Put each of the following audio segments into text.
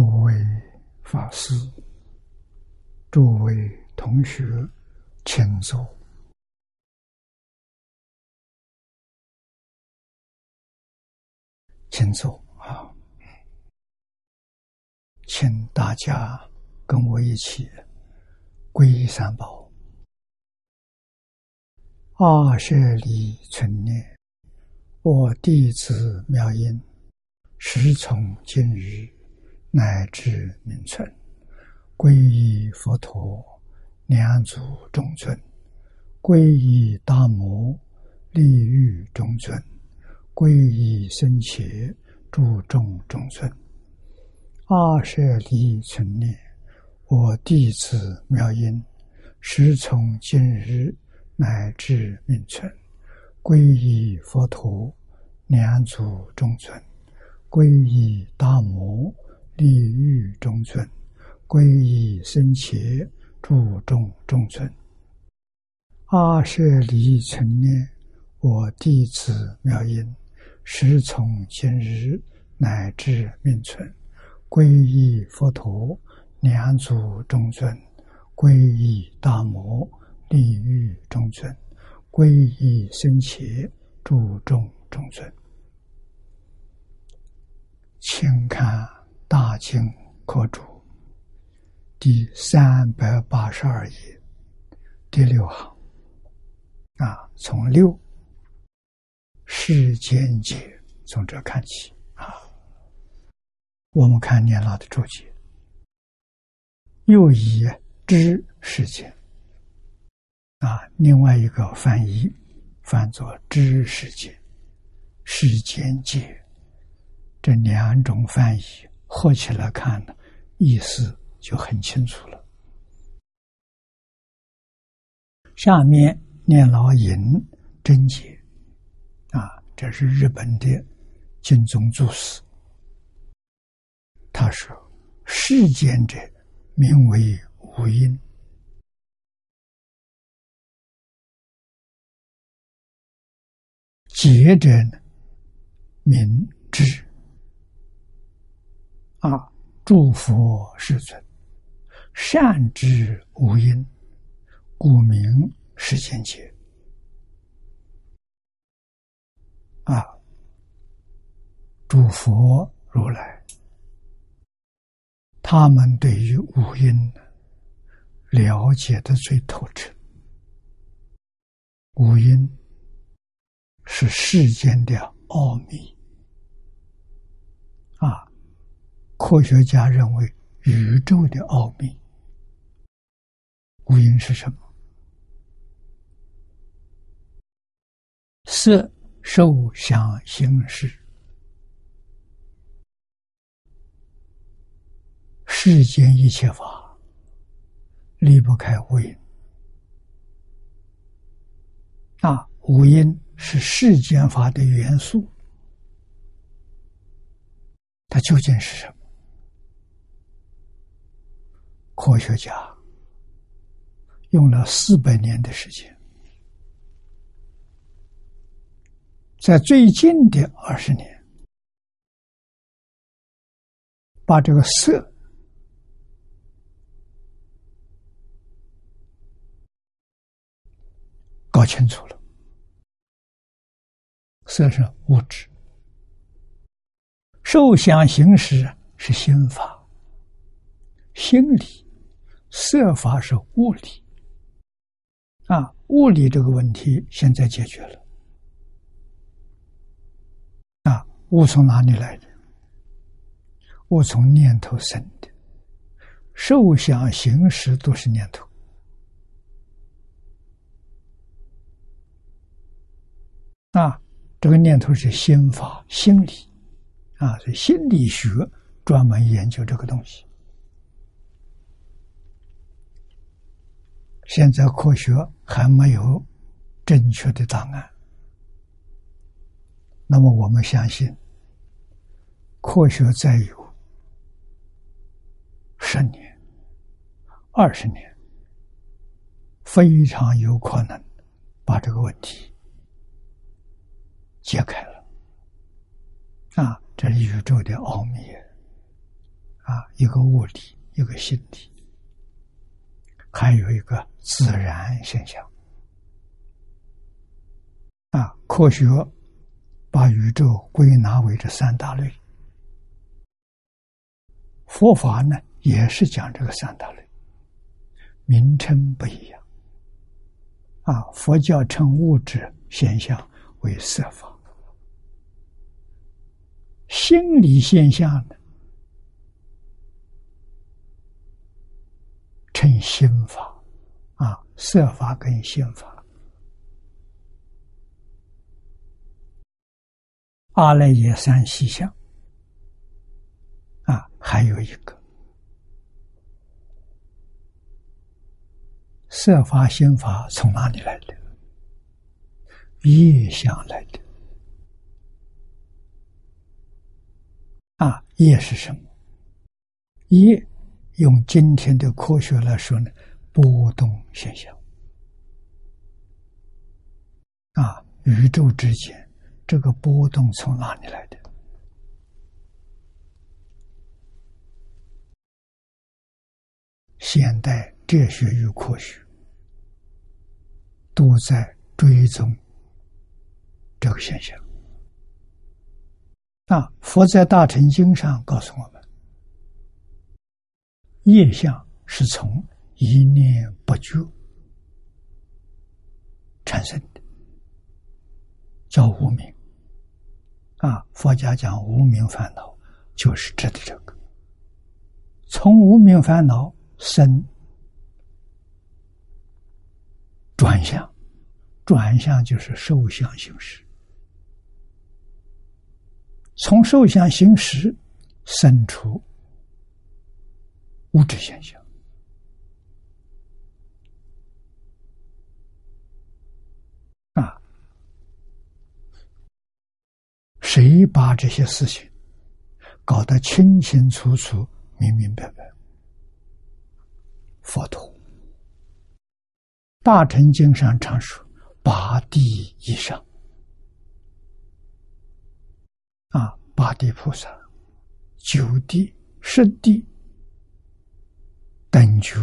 诸位法师、诸位同学，请坐，请坐啊！请大家跟我一起皈依三宝。二舍离存念，我弟子妙音，时从今日。乃至名存，皈依佛陀，两足中尊；皈依大摩，利欲中尊；皈依僧伽，注众中尊。二舍离存念，我弟子妙音，时从今日乃至名存，皈依佛陀，两足中尊；皈依大摩。利欲中尊，皈依僧伽，注重中尊。阿舍离存念，我弟子妙音，时从今日乃至命存，皈依佛陀，两足中尊；皈依大摩，利欲中尊；皈依僧伽，注重中尊。请看。大清科注第三百八十二页第六行。啊，从六世间界从这看起。啊，我们看年老的注解，又以知世间。啊，另外一个翻译翻作知世界、世间界。这两种翻译。合起来看呢，意思就很清楚了。下面念老引真解，啊，这是日本的金宗注释。他说：“世间者，名为无因；解者呢，名知。”啊！诸佛世尊，善知无因，故名世间界。啊！诸佛如来，他们对于五因了解的最透彻。五因是世间的奥秘。啊！科学家认为，宇宙的奥秘，无因是什么？色、受、想、行、识，世间一切法离不开无因。啊，无因是世间法的元素，它究竟是什么？科学家用了四百年的时间，在最近的二十年，把这个色搞清楚了。色是物质，受想行识是心法、心理。色法是物理，啊，物理这个问题现在解决了，啊，物从哪里来的？物从念头生的，受想行识都是念头，啊，这个念头是心法、心理，啊，是心理学专门研究这个东西。现在科学还没有正确的答案，那么我们相信，科学再有十年、二十年，非常有可能把这个问题解开了。啊，这是宇宙的奥秘啊，一个物理，一个心理，还有一个自然现象。啊，科学把宇宙归纳为这三大类，佛法呢也是讲这个三大类，名称不一样。啊，佛教称物质现象为色法，心理现象呢称心法。啊，色法跟心法。阿赖耶三细相，啊，还有一个色法、心法从哪里来的？业相来的。啊，业是什么？业用今天的科学来说呢，波动现象。啊，宇宙之间。这个波动从哪里来的？现代哲学与科学都在追踪这个现象。那，佛在《大乘经》上告诉我们，业相是从一念不觉产生的，叫无名。啊，佛家讲无名烦恼，就是指的这个。从无名烦恼生转向，转向就是受相行识。从受相行识生出物质现象啊。谁把这些事情搞得清清楚楚、明明白白？佛陀，《大乘经》上常说八地以上啊，八地菩萨、九地、十地、等觉、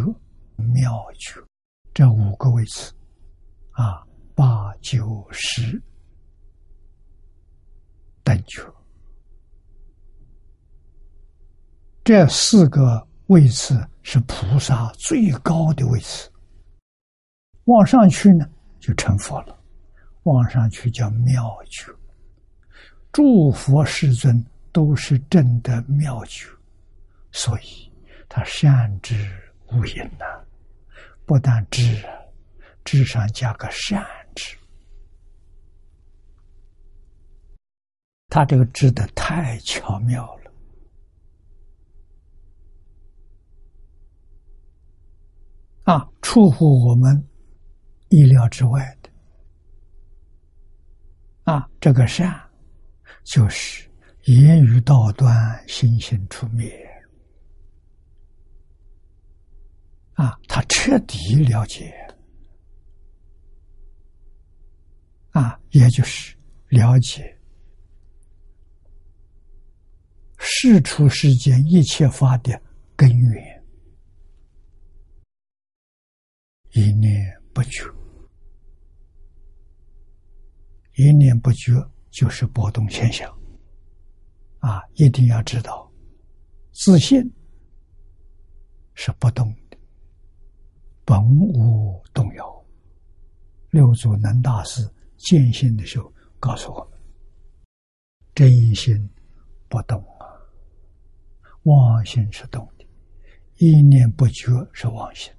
妙觉这五个位次啊，八九十。等觉，这四个位次是菩萨最高的位次。往上去呢，就成佛了；往上去叫妙觉。诸佛世尊都是真的妙觉，所以他善知无垠呐。不但知，知上加个善知。他这个织的太巧妙了，啊，出乎我们意料之外的，啊，这个善就是言语道断，心性出灭，啊，他彻底了解，啊，也就是了解。事出世间一切法的根源，一念不觉，一念不觉就是波动现象。啊，一定要知道，自信是不动，本无动摇。六祖能大师见性的时候告诉我们：真心不动啊。妄心是动的，一念不觉是妄心，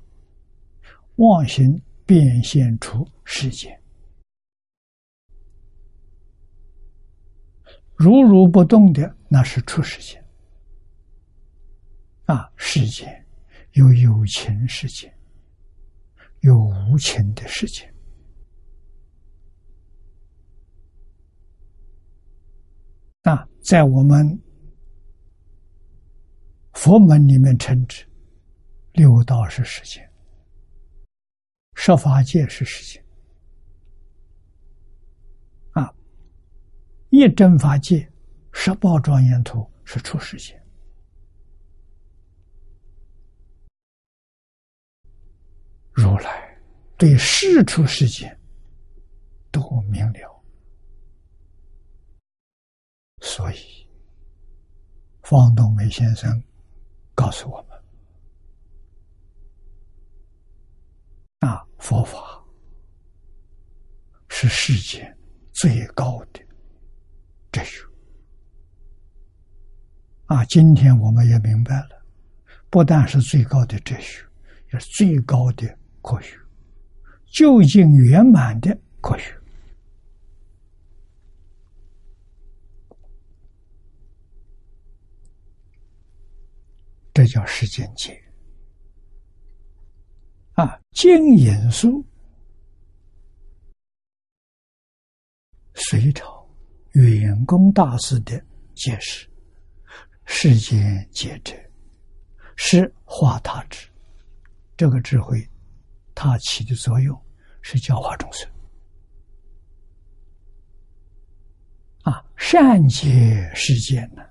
妄心变现出世间，如如不动的那是出世间。啊，世间有有情世界，有无情的世界。那，在我们。佛门里面称之六道是世界，十法界是世界，啊，一真法界十宝庄严图是出世界，如来对世出世间都明了，所以方东梅先生告诉我们：啊，佛法是世间最高的哲学。啊，今天我们也明白了，不但是最高的哲学，也是最高的科学，究竟圆满的科学。这叫世间界。啊，净隐书，隋朝远公大师的解释。世间皆者，是化他之。这个智慧，它起的作用是教化众生。啊，善解世间呢，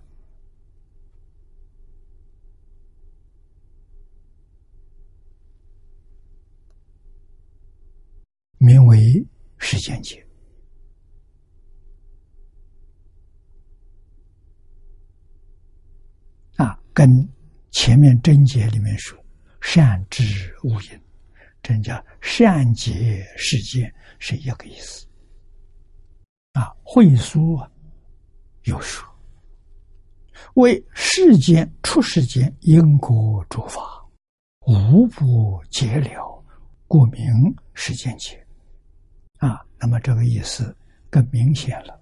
名为世间解。跟前面真解里面说“善知无因”，真叫善解世间是一个意思。啊，会书啊有说为世间出世间因果诸法无不解了，故名世间解。啊，那么这个意思更明显了，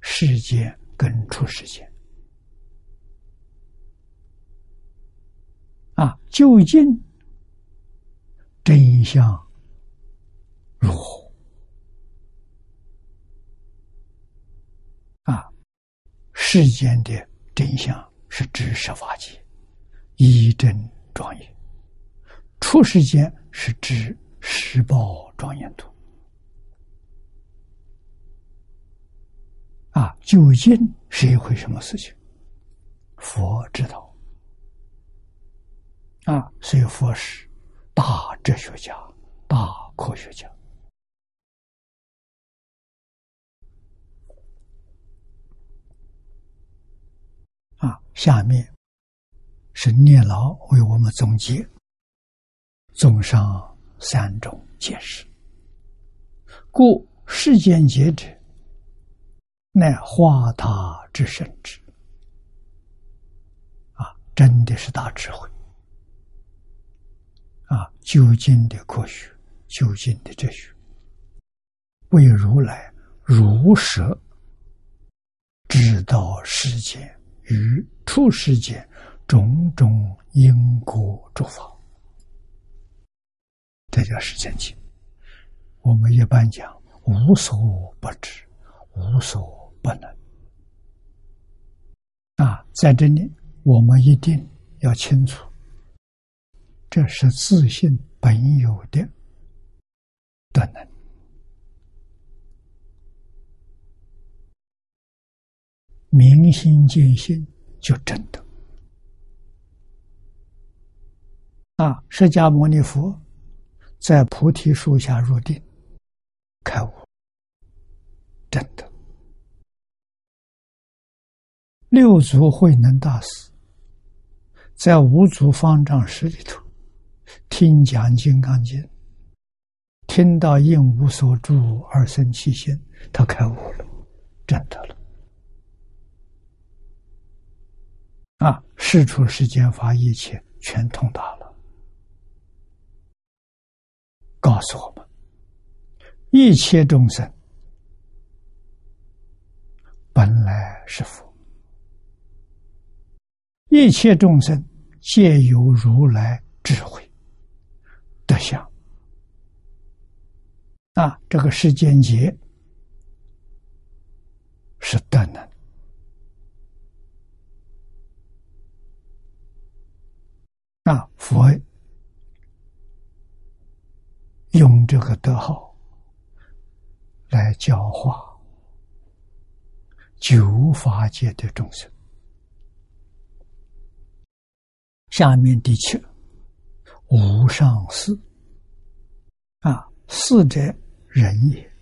世间跟出世间。啊，究竟真相如何？啊，世间的真相是知十法界，一真庄严；出世间是知十报庄严土。啊，究竟是一回什么事情？佛知道。啊，所以佛是大哲学家、大科学家。啊，下面是念老为我们总结，综上三种解释。故世间解者，乃化他之圣智。啊，真的是大智慧。啊，究竟的科学，究竟的哲学，为如来如实知道世间与出世间种种因果诸法，这叫世间经。我们一般讲无所不知，无所不能。啊，在这里我们一定要清楚。这是自信本有的德能，明心见性就真的啊！释迦牟尼佛在菩提树下入定开悟，真的。六祖慧能大师在五祖方丈室里头。听讲《金刚经》，听到应无所住而生其心，他开悟了，真的了。啊，世出世间法，一切全通达了，告诉我们：一切众生本来是佛，一切众生皆有如来智慧。德相啊，这个世间劫是德能啊，佛用这个德号来教化九法界的众生。下面第七。无上士啊，士者人也，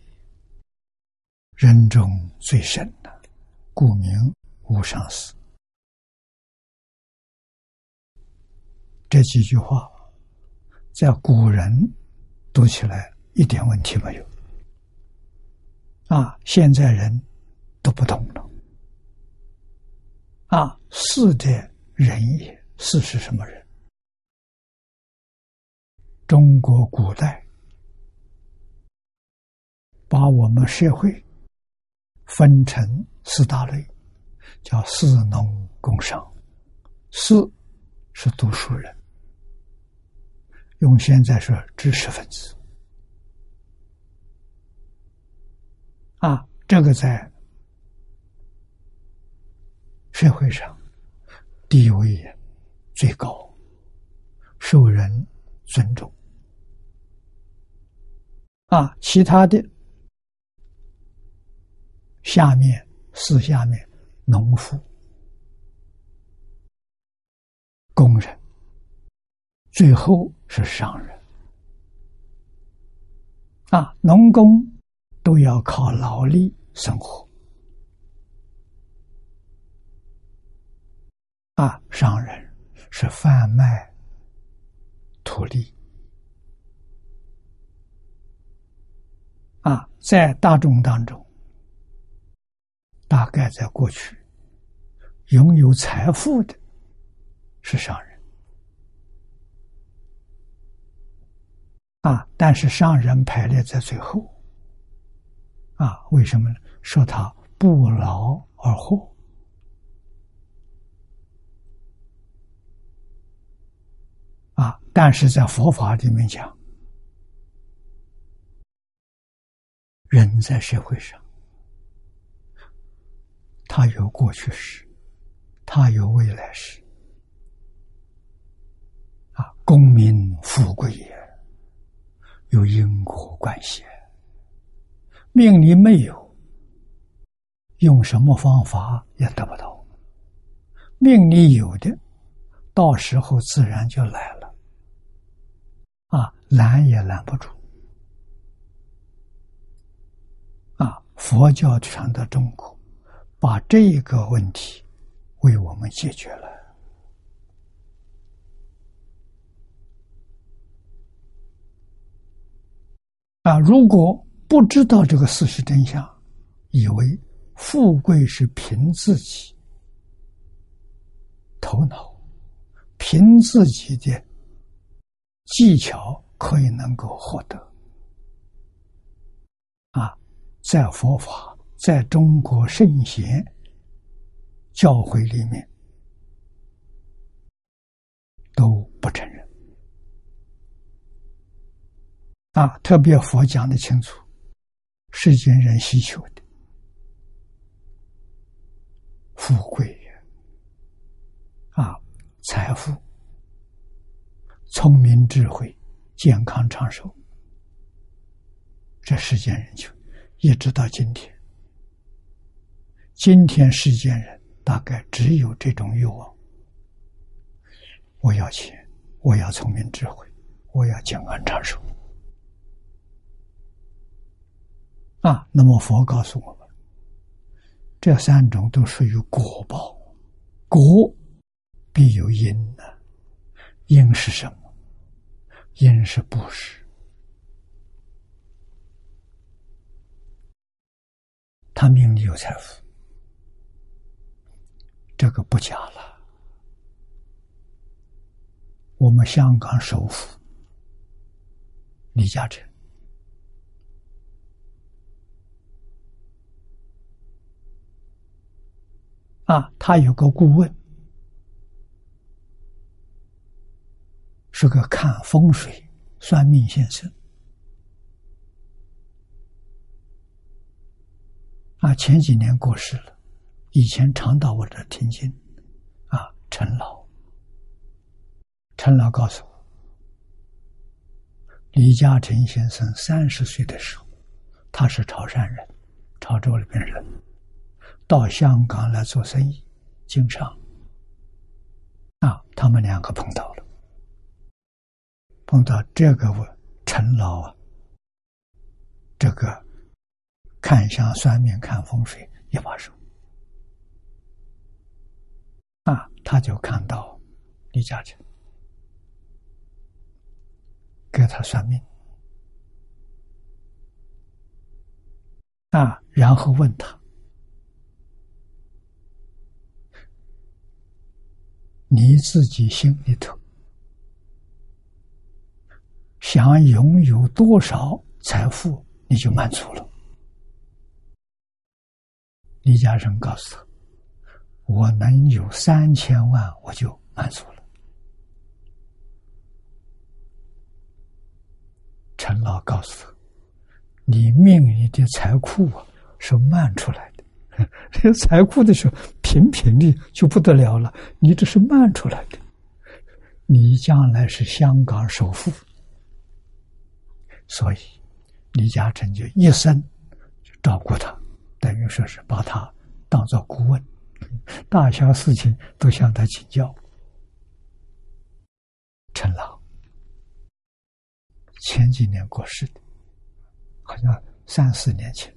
人中最深的，故名无上士。这几句话，在古人读起来一点问题没有，啊，现在人都不懂了。啊，士者人也，士是什么人？中国古代把我们社会分成四大类，叫士农工商。士是读书人，用现在说知识分子。啊，这个在社会上地位最高，受人尊重。啊，其他的下面是下面农夫、工人，最后是商人。啊，农工都要靠劳力生活。啊，商人是贩卖土地。啊，在大众当中，大概在过去，拥有财富的是商人。啊，但是商人排列在最后。啊，为什么呢？说他不劳而获。啊，但是在佛法里面讲。人在社会上，他有过去时，他有未来时。啊，功名富贵也，有因果关系。命里没有，用什么方法也得不到；命里有的，到时候自然就来了。啊，拦也拦不住。佛教传到中国，把这个问题为我们解决了。啊，如果不知道这个事实真相，以为富贵是凭自己头脑、凭自己的技巧可以能够获得。在佛法，在中国圣贤教诲里面都不承认啊！特别佛讲的清楚，世间人需求的富贵啊、财富、聪明智慧、健康长寿，这世间人求。一直到今天，今天世间人大概只有这种欲望：我要钱，我要聪明智慧，我要健康长寿。啊，那么佛告诉我们，这三种都属于果报，果必有因呢。因是什么？因是布施。他命里有财富，这个不假了。我们香港首富李嘉诚啊，他有个顾问，是个看风水算命先生。啊，前几年过世了，以前常到我这听经。啊，陈老，陈老告诉我，李嘉诚先生三十岁的时候，他是潮汕人，潮州那边人，到香港来做生意，经商。啊，他们两个碰到了，碰到这个我陈老啊，这个看相、算命、看风水一把手。啊，他就看到李嘉诚给他算命，啊，然后问他。你自己心里头想拥有多少财富，你就满足了。李嘉诚告诉他：“我能有三千万，我就满足了。”陈老告诉他：“你命里的财库啊，是慢出来的。”这财库的时候，平平的就不得了了。你这是慢出来的，你将来是香港首富。所以，李嘉诚就一生照顾他，等于说是把他当做顾问，大小事情都向他请教。陈老前几年过世的，好像三四年前。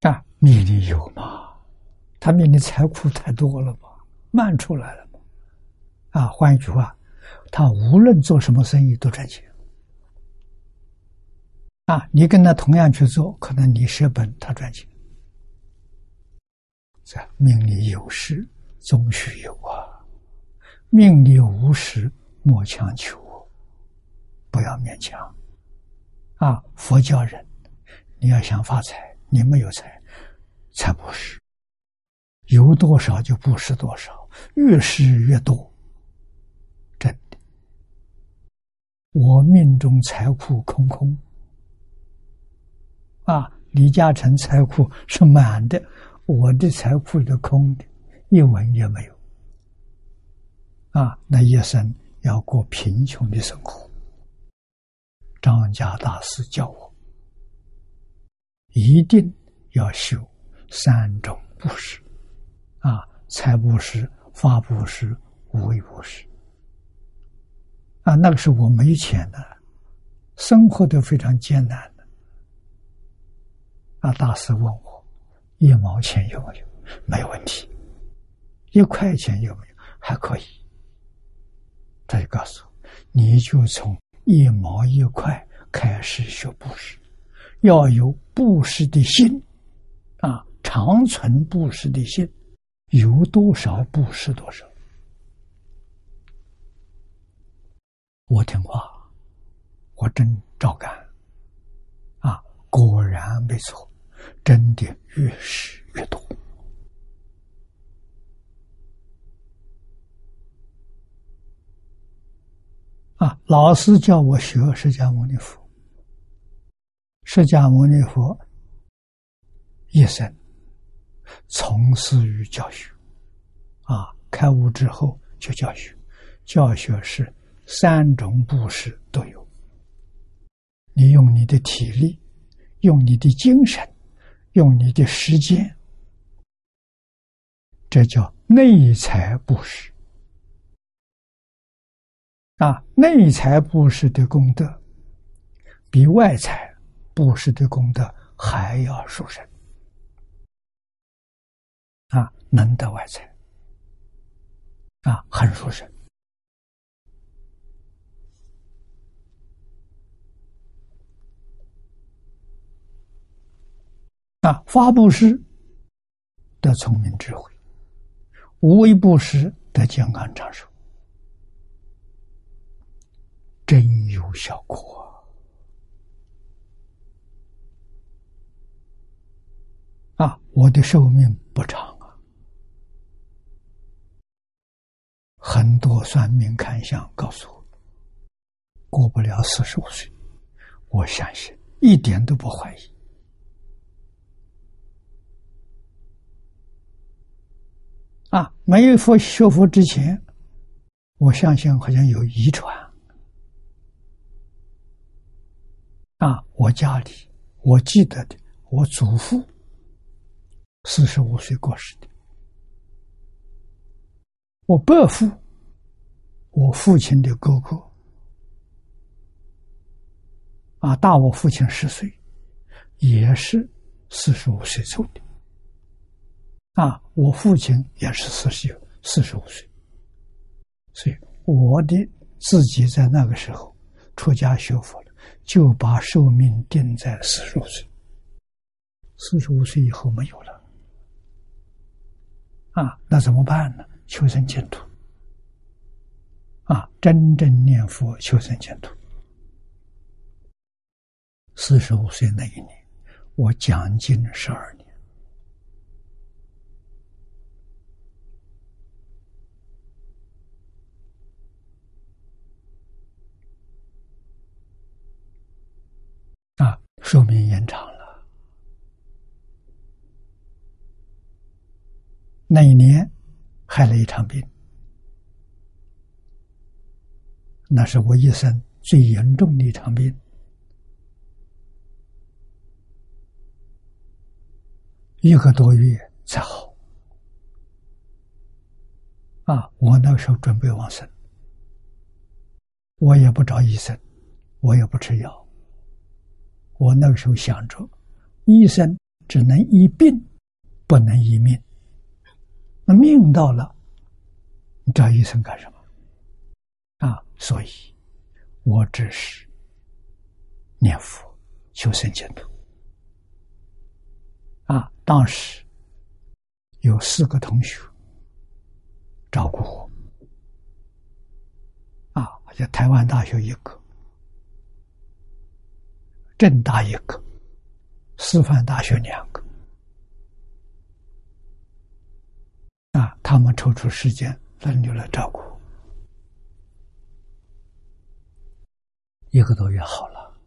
啊，命里有吗？他命里财库太多了嘛，慢出来了嘛。啊，换一句话，他无论做什么生意都赚钱。啊，你跟他同样去做，可能你舍本，他赚钱。这命里有时终须有啊，命里无时莫强求，不要勉强。啊，佛教人，你要想发财。你没有财，才布施，有多少就布施多少，越施越多。真的，我命中财库空空，啊，李嘉诚财库是满的，我的财库是空的，一文也没有。啊，那一生要过贫穷的生活。张家大师教我。一定要修三种布施，啊，财布施、法布施、无为布施。啊，那个时候我没钱的，生活都非常艰难那。大师问我一毛钱有没有？没问题。一块钱有没有？还可以。他就告诉我，你就从一毛一块开始学布施。要有布施的心，啊，长存布施的心，有多少布施多少。我听话，我真照干，啊，果然没错，真的越施越多。啊，老师叫我学释迦牟尼佛。释迦牟尼佛一生从事于教学，啊，开悟之后就教学，教学是三种布施都有。你用你的体力，用你的精神，用你的时间，这叫内财布施。啊，内财布施的功德比外财。布施的功德还要殊胜啊，能得外财啊，很殊胜啊。发布施得聪明智慧，无为布施得健康长寿，真有效果。啊，我的寿命不长啊，很多算命看相告诉我，过不了四十五岁，我相信一点都不怀疑。啊，没有佛学佛之前，我相信好像有遗传。啊，我家里我记得的，我祖父。四十五岁过世的，我伯父，我父亲的哥哥，啊，大我父亲十岁，也是四十五岁走的。啊，我父亲也是四十四十五岁，所以我的自己在那个时候出家学佛了，就把寿命定在四十五岁。四十五岁以后没有了，啊，那怎么办呢？求生净土，啊，真正念佛求生净土。四十五岁那一年，我讲经十二年。啊，寿命延长了。那一年害了一场病，那是我一生最严重的一场病。一个多月才好。啊，我那时候准备往生，我也不找医生，我也不吃药。我那个时候想着，医生只能医病，不能医命。那命到了，你找医生干什么？啊，所以，我只是念佛求生净土。啊，当时有四个同学照顾我。啊，在台湾大学一个。正大一个，师范大学两个，啊，他们抽出时间轮流来照顾，一个多月好了，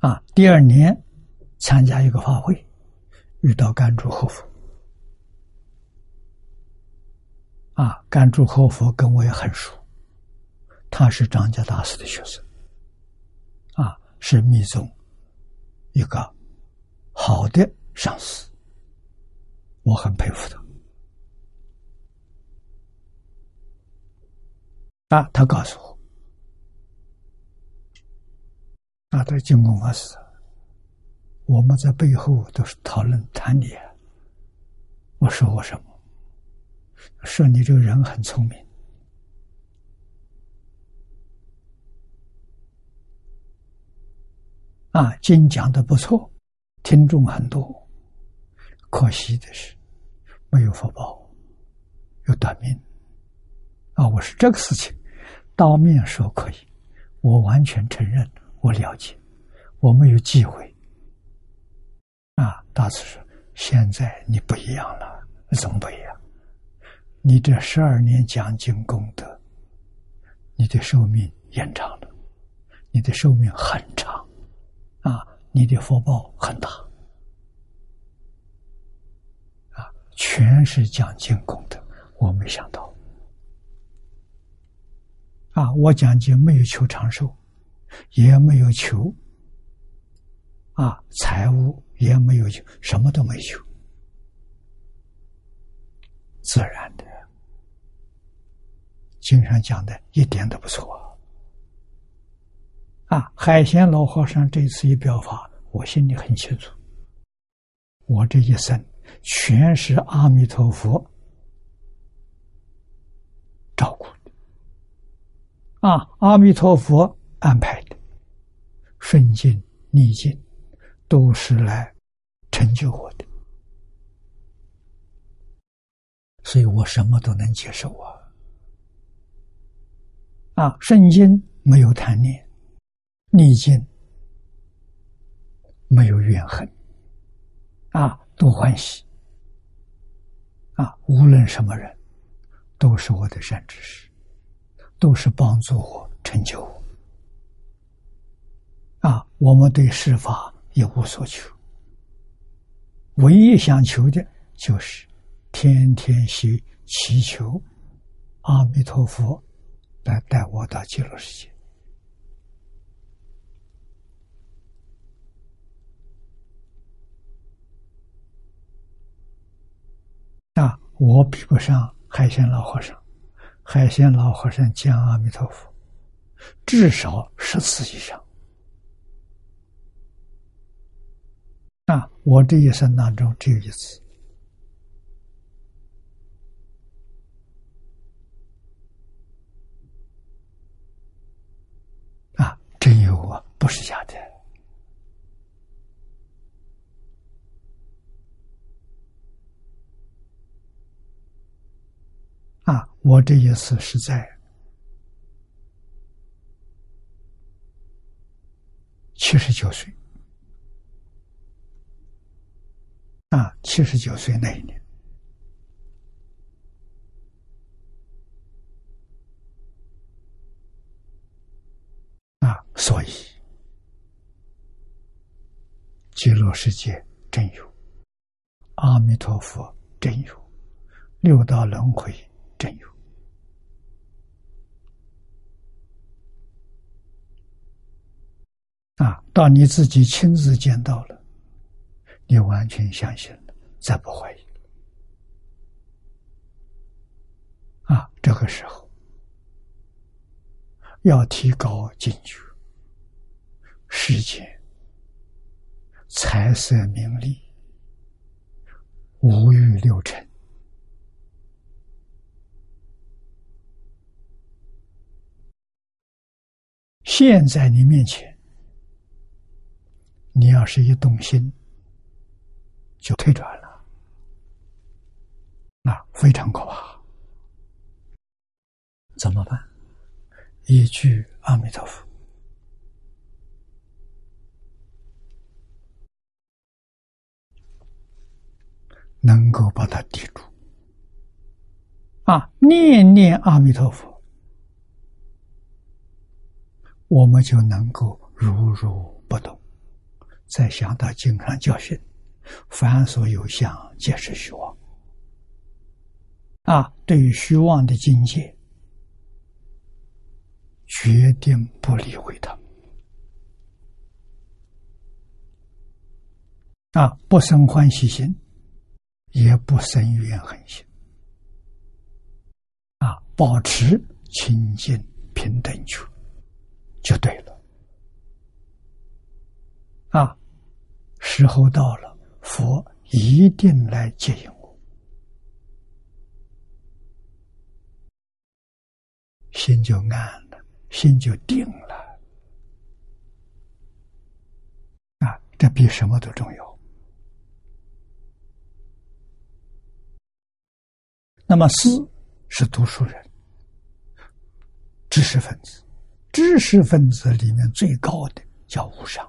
啊，第二年参加一个法会，遇到甘珠和佛，啊，甘珠和佛跟我也很熟，他是张家大师的学生。是密宗一个好的上司，我很佩服他。啊，他告诉我，啊，对金公法师，我们在背后都是讨论谈你。我说我什么？说你这个人很聪明。啊，经讲的不错，听众很多。可惜的是，没有福报，有短命。啊，我是这个事情，当面说可以，我完全承认，我了解，我没有忌讳。啊，大师说，现在你不一样了，怎么不一样？你这十二年讲经功德，你的寿命延长了，你的寿命很长。啊，你的福报很大，啊，全是讲经功德。我没想到，啊，我讲经没有求长寿，也没有求啊财务，也没有求，什么都没求，自然的。经上讲的一点都不错。啊，海贤老和尚这次一表法，我心里很清楚。我这一生全是阿弥陀佛照顾的，啊，阿弥陀佛安排的，顺境逆境都是来成就我的，所以我什么都能接受啊。啊，圣经没有贪念。逆境没有怨恨，啊，多欢喜，啊，无论什么人，都是我的善知识，都是帮助我成就我，啊，我们对世法一无所求，唯一想求的就是天天去祈求阿弥陀佛来带我到极乐世界。那，我比不上海鲜老和尚。海鲜老和尚讲阿弥陀佛，至少十次以上。那，我这一生当中只有一次。啊，真有啊，不是假的。啊，我这一次是在七十九岁。啊，七十九岁那一年，啊，所以极乐世界真有，阿弥陀佛真有，六道轮回真有，啊，到你自己亲自见到了。你完全相信了，再不怀疑啊！这个时候要提高警觉，世间财色名利、五欲六尘，现在你面前，你要是一动心。就退转了，那非常可怕。怎么办？一句阿弥陀佛，能够把它抵住。啊，念念阿弥陀佛，我们就能够如如不动。再想到经上教训。凡所有相，皆是虚妄。啊，对于虚妄的境界，决定不理会它。啊，不生欢喜心，也不生怨恨心。啊，保持清净平等处，就对了。啊，时候到了。佛一定来接引我，心就安了，心就定了。啊，这比什么都重要。那么，思是读书人，知识分子，知识分子里面最高的叫无上。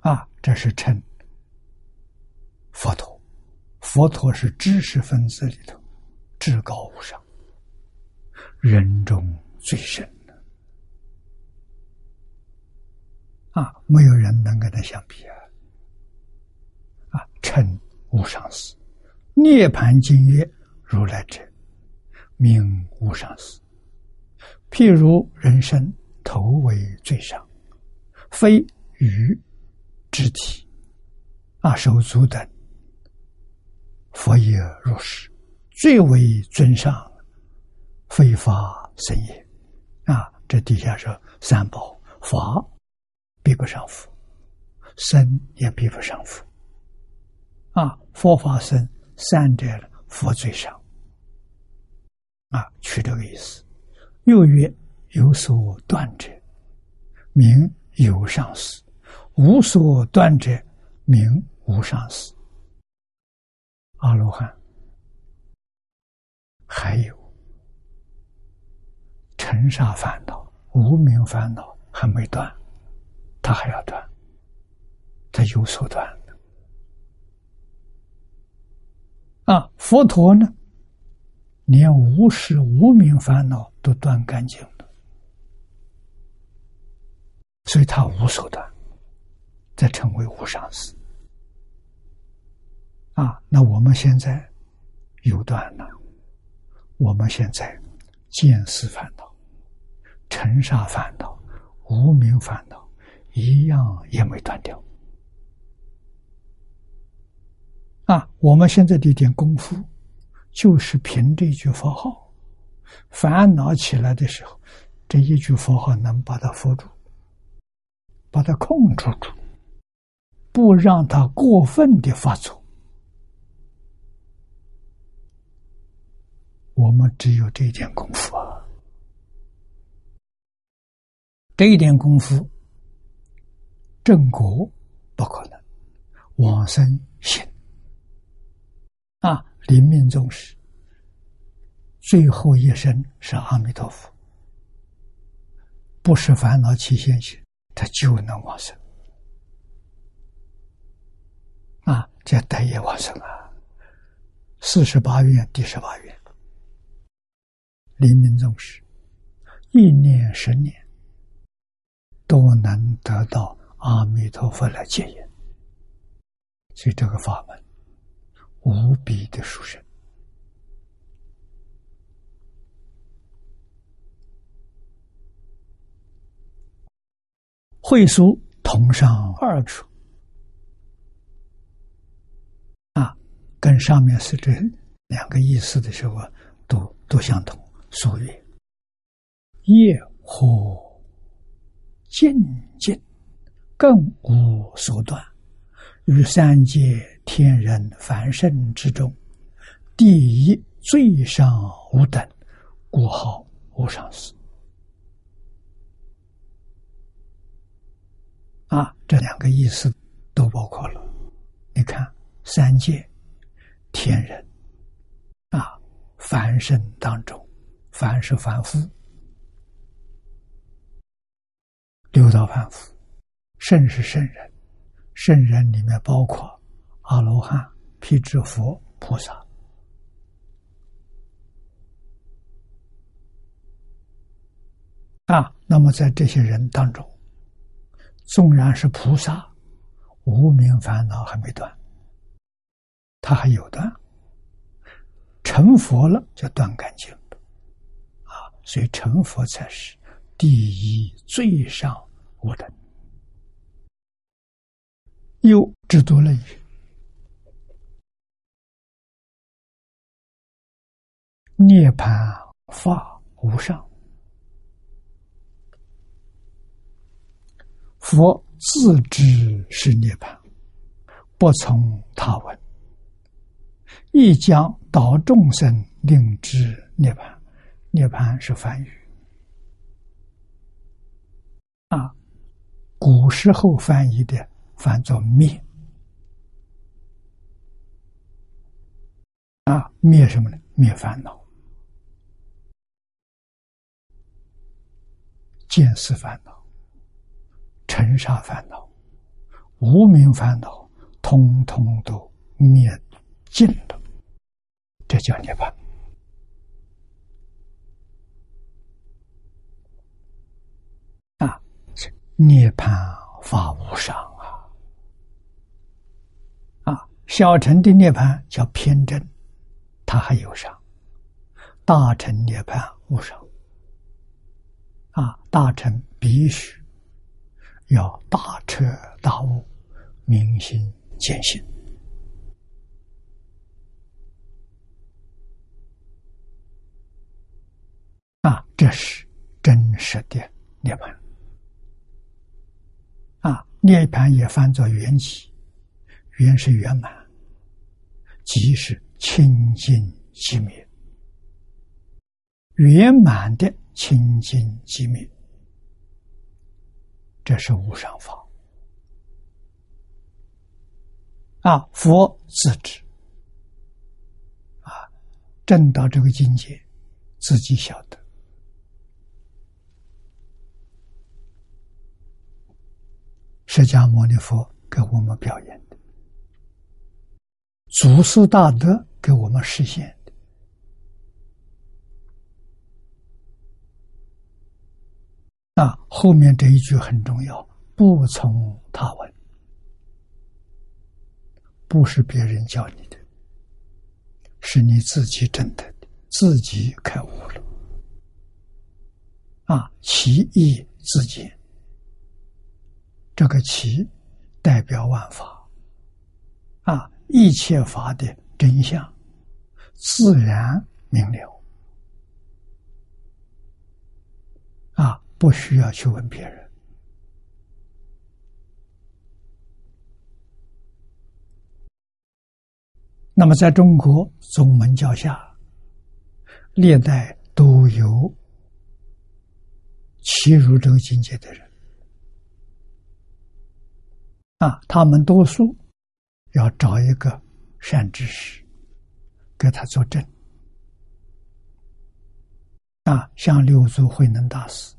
啊，这是称佛陀，佛陀是知识分子里头至高无上，人中最深的啊，没有人能跟他相比啊！啊，称无上师，涅盘经曰：“如来者，名无上师。譬如人身头为最上，非鱼。”肢体啊，手足等，佛也如是，最为尊上，非法身也。啊，这底下说三宝法比不上佛，身也比不上佛。啊，佛法身三者佛最上。啊，取这个意思。又曰有所断者，名有上师。无所断者，名无上师。阿罗汉还有尘沙烦恼、无名烦恼还没断，他还要断，他有所断。啊，佛陀呢，连无始无名烦恼都断干净了，所以他无所断。再成为无上师啊！那我们现在有断了，我们现在见思烦恼、尘沙烦恼、无名烦恼一样也没断掉啊！我们现在的一点功夫，就是凭这句佛号烦恼起来的时候，这一句佛号能把它扶住，把它控制住，不让它过分的发作。我们只有这一点功夫啊，这一点功夫，正果不可能，往生行啊，临命终时。最后一生是阿弥陀佛，不是烦恼起现行，他就能往生啊！叫待业往生啊！四十八愿第十八愿，临命终时，一念十念都能得到阿弥陀佛来接引，所以这个法门无比的殊胜。会书同上二处啊，跟上面是这两个意思的时候啊，都都相同。所曰：业火渐尽，更无所断，于三界天人凡圣之中，第一最上无等，故号无上师。啊，这两个意思都包括了。你看，三界天人啊，凡圣当中，凡是凡夫，六道凡夫，圣是圣人，圣人里面包括阿罗汉、辟支佛、菩萨啊。那么在这些人当中，纵然是菩萨，无名烦恼还没断，他还有断。成佛了就断干净，啊，所以成佛才是第一最上无等。又知多了语，涅盘法无上。佛自知是涅槃，不从他问，亦将导众生令知涅槃。涅槃是梵语啊，古时候翻译的翻作灭啊，灭什么呢？灭烦恼，见思烦恼。尘沙烦恼、无名烦恼，通通都灭尽了，这叫涅槃。啊，涅槃法无上啊！啊，小乘的涅槃叫偏正，它还有上；大乘涅槃无上。啊，大乘必须。要大彻大悟，明心见性啊！这是真实的涅槃啊！涅槃也翻作圆寂，圆是圆满，即是清净寂灭，圆满的清净寂灭。这是无上法啊！佛自知啊，证到这个境界，自己晓得。释迦牟尼佛给我们表演，祖师大德给我们实现的。那后面这一句很重要，不从他问，不是别人教你的，是你自己证得的，自己开悟了。啊，其意自见，这个其代表万法，啊，一切法的真相，自然明了。啊不需要去问别人。那么，在中国宗门教下，历代都有欺辱这个境界的人啊，他们多数要找一个善知识给他作证啊，像六祖慧能大师，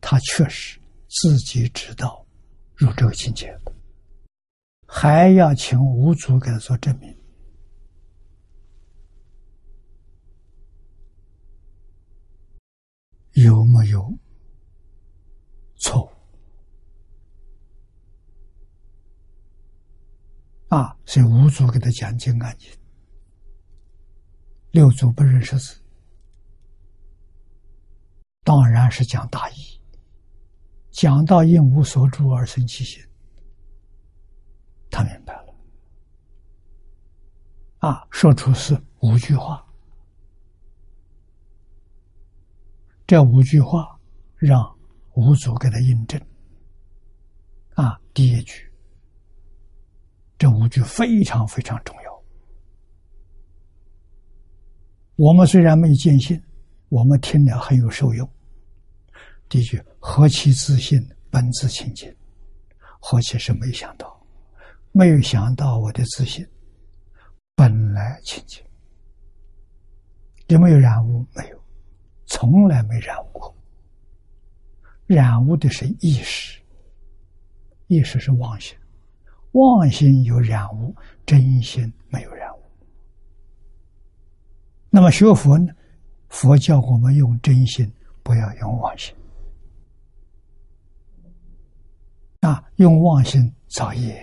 他确实自己知道入这个境界。还要请五祖给他做证明，有没有错误？啊，所以五祖给他讲经安经，六祖不认识字，当然是讲大义，讲到应无所住而生其心。他明白了，啊，说出是五句话，这五句话让五祖给他印证。啊，第一句，这五句非常非常重要。我们虽然没有见信，我们听了很有受用。第一句，何其自信，本自清净，何其是没想到。没有想到我的自信本来清净，有没有染污？没有，从来没染污过。染污的是意识，意识是妄想，妄心有染污，真心没有染污。那么学佛呢？佛教我们用真心，不要用妄心。啊，用妄心造业。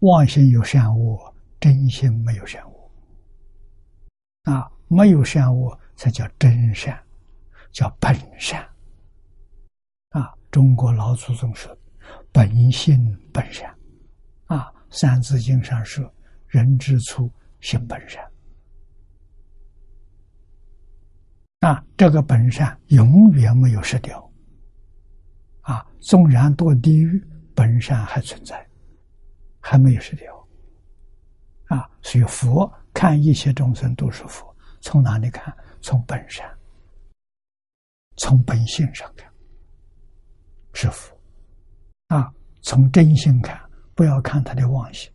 妄心有善恶，真心没有善恶。啊，没有善恶才叫真善，叫本善。啊，中国老祖宗说：“本性本善。”啊，《三字经》上说：“人之初，性本善。”啊，这个本善永远没有失掉。啊，纵然堕地狱，本善还存在。还没有失掉，啊！所以佛看一切众生都是佛，从哪里看？从本善，从本性上看是佛，啊！从真心看，不要看他的妄心，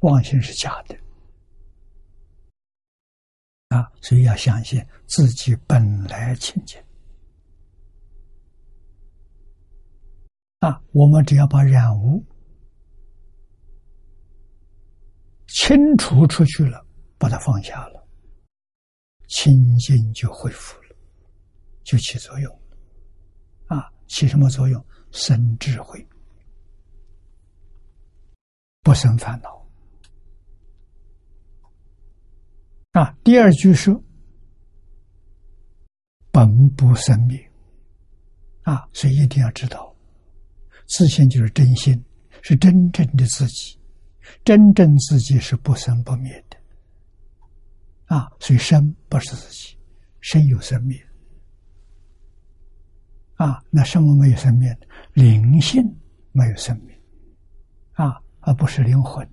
妄心是假的，啊！所以要相信自己本来清净，啊！我们只要把染污。清除出去了，把它放下了，清净就恢复了，就起作用了啊！起什么作用？生智慧，不生烦恼啊！第二句是本不生灭啊，所以一定要知道，自信就是真心，是真正的自己。真正自己是不生不灭的，啊，所以生不是自己，生有生灭，啊，那什么没有生命？灵性没有生命，啊，而不是灵魂。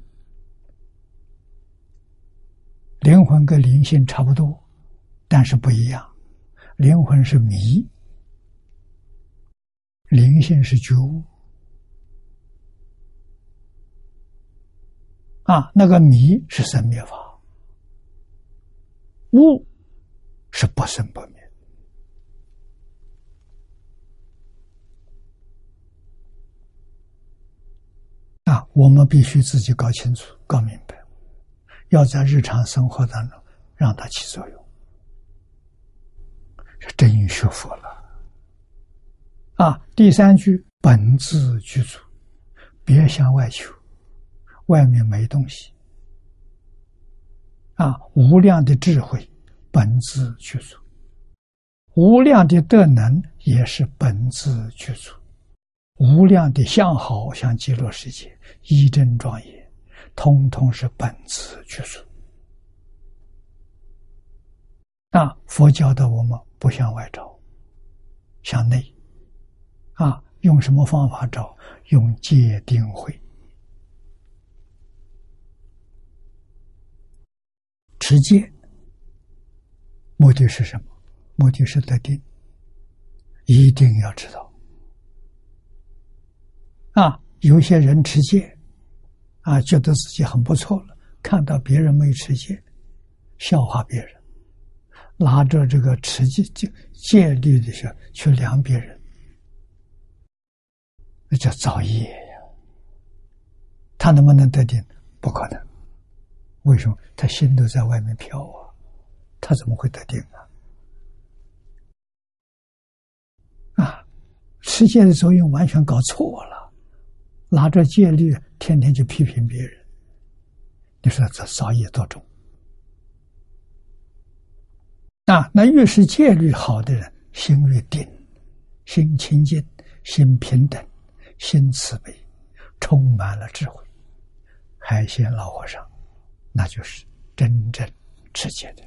灵魂跟灵性差不多，但是不一样，灵魂是迷，灵性是觉悟。啊，那个迷是生灭法，悟是不生不灭。啊，我们必须自己搞清楚、搞明白，要在日常生活当中让它起作用，是真学佛了。啊，第三句本自具足，别向外求。外面没东西，啊！无量的智慧本自具足，无量的德能也是本自具足，无量的相好像极乐世界一真庄严，通通是本自具足。那，佛教的我们不向外找，向内。啊，用什么方法找？用戒定慧。持戒，目的是什么？目的是得定。一定要知道。啊，有些人持戒，啊，觉得自己很不错了，看到别人没持戒，笑话别人，拿着这个持戒戒戒律的时候去量别人，那叫造业呀。他能不能得定？不可能。为什么？他心都在外面飘啊，他怎么会得定啊？啊，持戒的作用完全搞错了，拿着戒律天天去批评别人，你说这造业多重？啊，那越是戒律好的人，心越定，心清净，心平等，心慈悲，充满了智慧。海鲜老和尚。那就是真正持戒的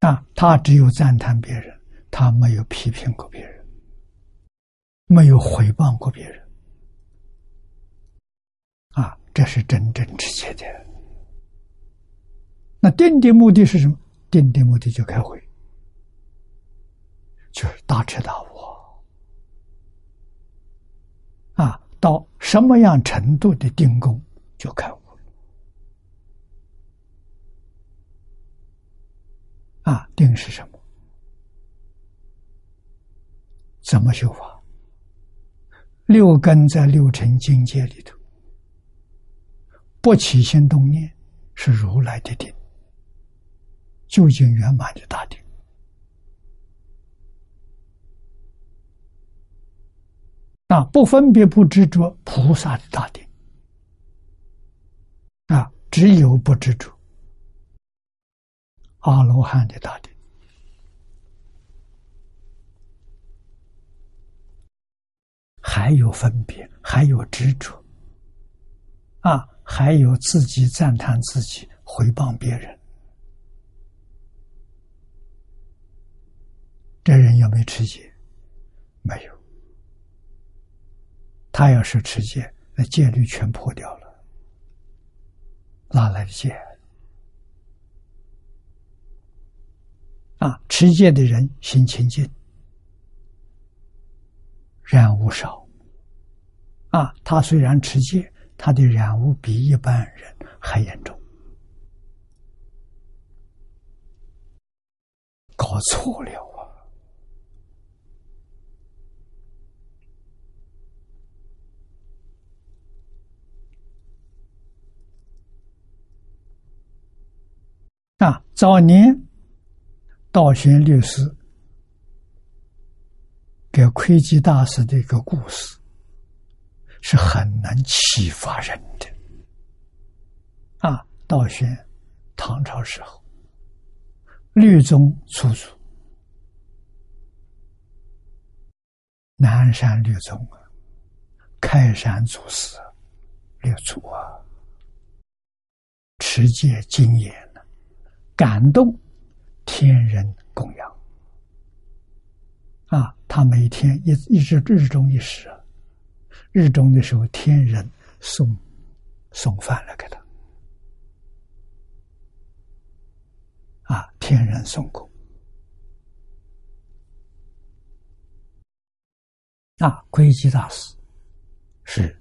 啊！他只有赞叹别人，他没有批评过别人，没有回报过别人啊！这是真正直接的。那定的目的是什么？定的目的就开会，就是大彻大悟。啊，到什么样程度的定功就开悟。啊，定是什么？怎么修法？六根在六尘境界里头，不起心动念是如来的定，究竟圆满的大定。啊，不分别不执着，菩萨的大定。啊，只有不执着，阿罗汉的大定。还有分别，还有执着，啊，还有自己赞叹自己，回谤别人。这人有没有持戒？没有。他要是持戒，那戒律全破掉了，哪来的戒？啊，持戒的人心清净，染污少。啊，他虽然持戒，他的染污比一般人还严重，搞错了。啊，啊早年道玄律师给窥基大师的一个故事，是很难启发人的。啊，道玄唐朝时候，律宗出祖，南山律宗啊，开山祖师六祖啊，持戒精严。感动天人供养啊！他每天一一直日中一时，日中的时候，天人送送饭来给他啊！天人送供啊！窥基大师是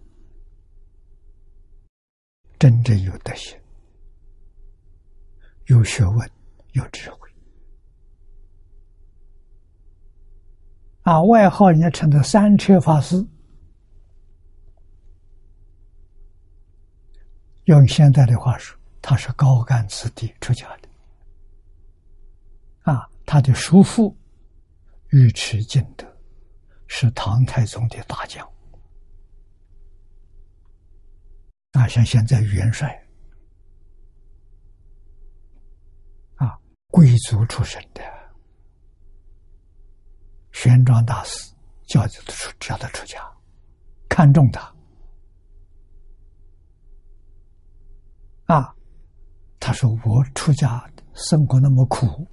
真正有德行。有学问，有智慧，啊！外号人家称的三车法师，用现在的话说，他是高干子弟出家的，啊！他的叔父尉迟敬德是唐太宗的大将，啊，像现在元帅啊。贵族出身的玄奘大师叫他出教他出家，看重他啊，他说我出家生活那么苦，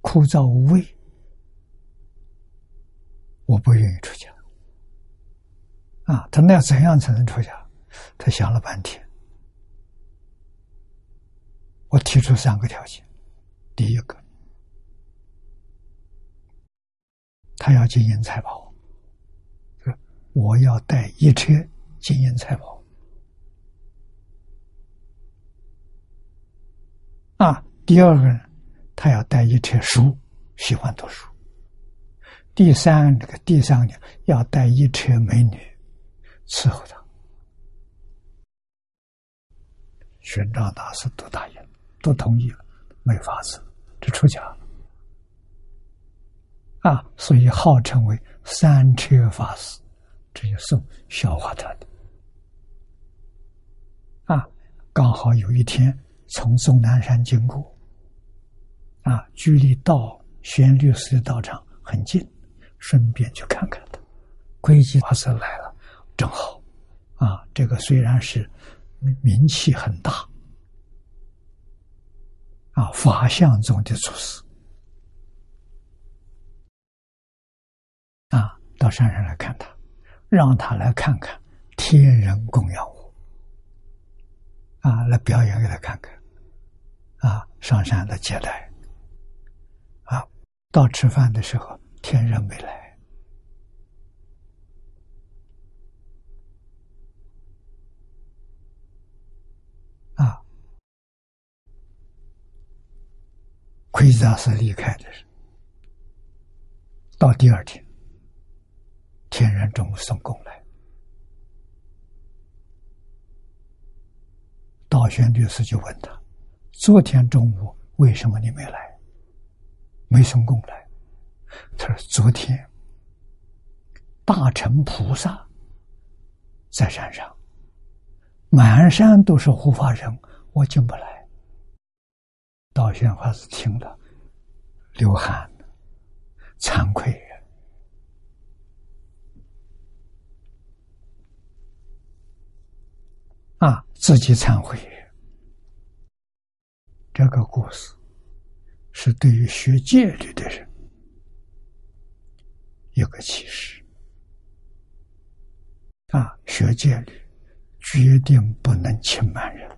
枯燥无味，我不愿意出家。啊，他那要怎样才能出家？他想了半天，我提出三个条件：第一个，他要金银财宝，我要带一车金银财宝。啊，第二个呢，他要带一车书，喜欢读书。第三，这个第三呢，要带一车美女伺候他。玄奘大师都答应，都同意了，没法子，就出家了。啊，所以号称为三车法师，这就送笑话他的。啊，刚好有一天从终南山经过，啊，距离到玄律师的道场很近，顺便去看看他。归基法师来了，正好，啊，这个虽然是。名气很大，啊，法相中的祖师，到山上来看他，让他来看看天人供养我，啊，来表演给他看看，啊，上山的接待，啊，到吃饭的时候，天人没来。啊奎扎斯离开的，到第二天，天人中午送供来，道玄律师就问他：“昨天中午为什么你没来？没送供来？”他说：“昨天大乘菩萨在山上，满山都是护法人，我进不来。”道玄法师听了，流汗，惭愧啊，自己忏悔。这个故事是对于学戒律的人有个启示啊，学戒律决定不能轻慢人。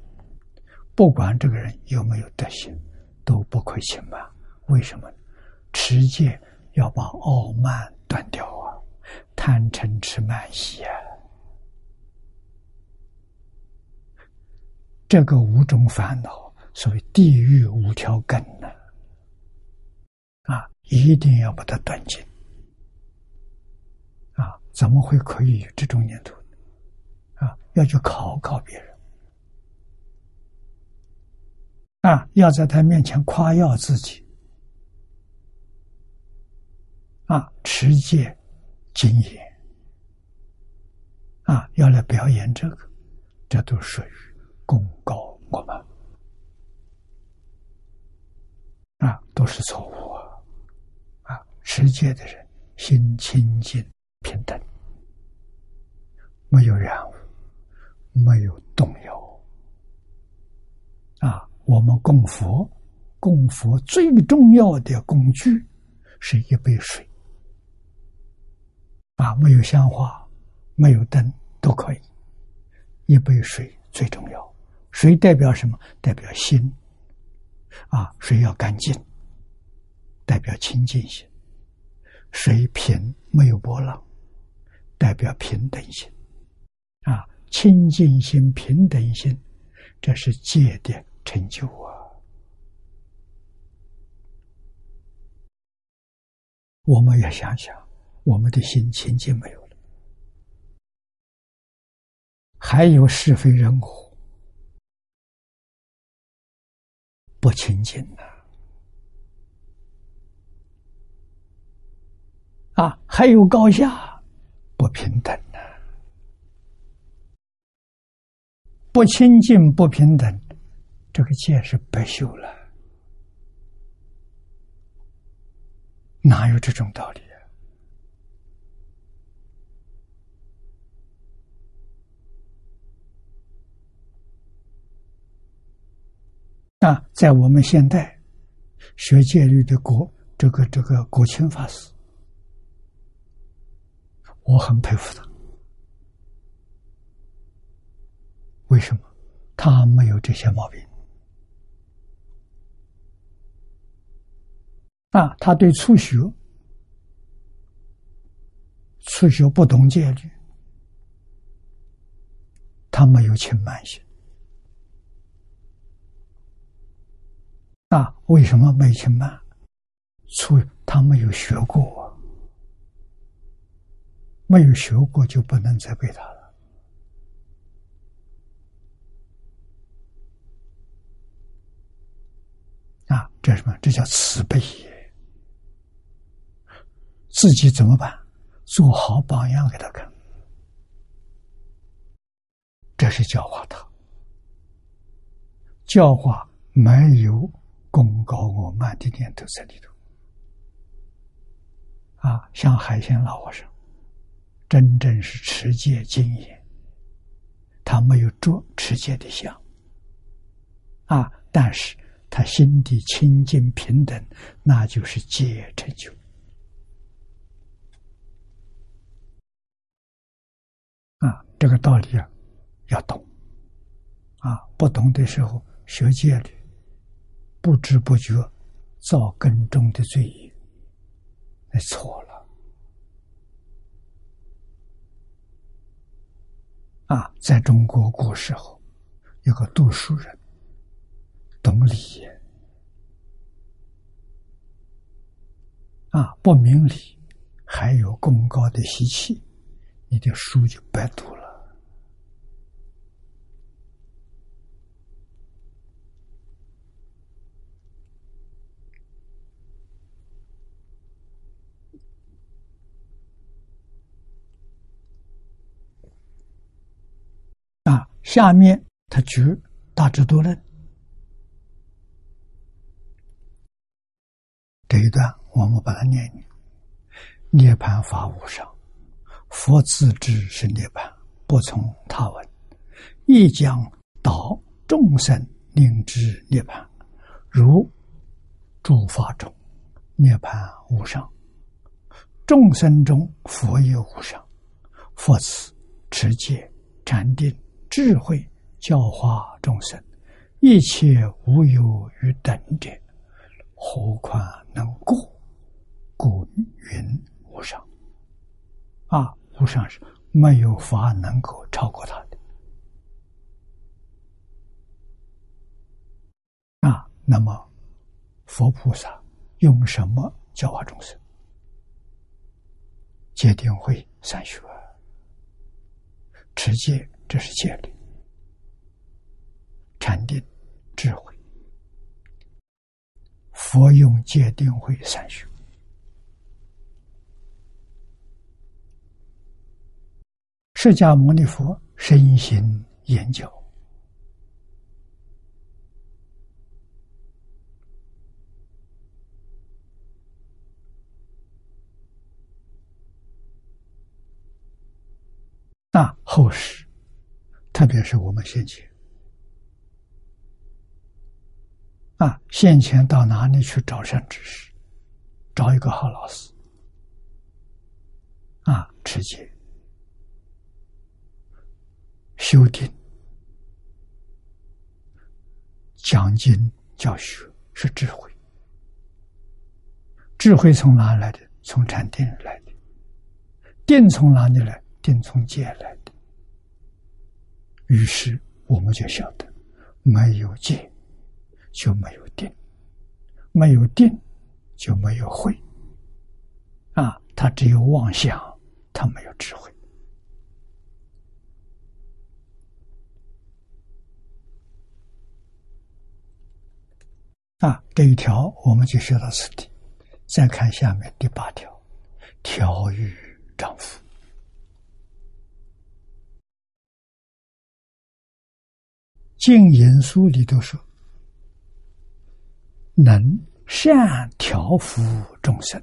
不管这个人有没有德行，都不可以轻慢。为什么？持戒要把傲慢断掉啊，贪嗔痴慢疑啊，这个五种烦恼，所谓地狱五条根呢，啊，一定要把它断尽。啊，怎么会可以有这种念头呢？啊，要去考考别人。啊，要在他面前夸耀自己，啊，持戒、精严，啊，要来表演这个，这都属于供告我们，啊，都是错误啊！啊，持戒的人心清净平等，没有染污，没有动摇，啊。我们供佛，供佛最重要的工具是一杯水，啊，没有香花，没有灯都可以，一杯水最重要。水代表什么？代表心，啊，水要干净，代表清净心；水平没有波浪，代表平等心，啊，清净心、平等心，这是戒的。成就啊！我们要想想，我们的心清净没有了，还有是非人我不清净呐？啊，还有高下不平等呢？不清净不平等。这个戒是白修了，哪有这种道理啊？在我们现代学戒律的国这个这个国清法师，我很佩服他。为什么？他没有这些毛病。啊，他对初学，初学不懂戒律，他没有轻慢心。啊，为什么没去慢？初他没有学过，没有学过就不能再背他了。啊，这什么？这叫慈悲。自己怎么办？做好榜样给他看，这是教化他。教化没有功高我慢的念头在里头。啊，像海鲜老和尚，真正是持戒精严，他没有做持戒的相。啊，但是他心地清净平等，那就是戒成就。啊，这个道理啊，要懂。啊，不懂的时候学戒律，不知不觉造根中的罪业，那错了。啊，在中国古时候，有个读书人，懂礼，啊，不明理，还有功高的习气。你的书就白读了啊！下面他举大智度论这一段，我们把它念念：涅盘法无上。佛自知是涅槃，不从他闻，亦将导众生令知涅槃。如诸法中，涅槃无上；众生中，佛也无上。佛此持戒、禅定、智慧，教化众生，一切无有于等者，何况能过？故云无上。啊！无上是没有法能够超过他的啊。那么，佛菩萨用什么教化众生？戒定慧三学，持戒这是戒律，禅定智慧，佛用戒定慧三学。释迦牟尼佛身心研究那后世，特别是我们先前啊，先前到哪里去找善知识？找一个好老师啊，持戒。修订、讲经、教学是智慧。智慧从哪来的？从禅定来的。定从哪里来？定从戒来。于是我们就晓得，没有戒就没有定，没有定就没有慧。啊，他只有妄想，他没有智慧。啊，这一条我们就学到此地。再看下面第八条，调御丈夫。净言书里头说，能善调伏众生，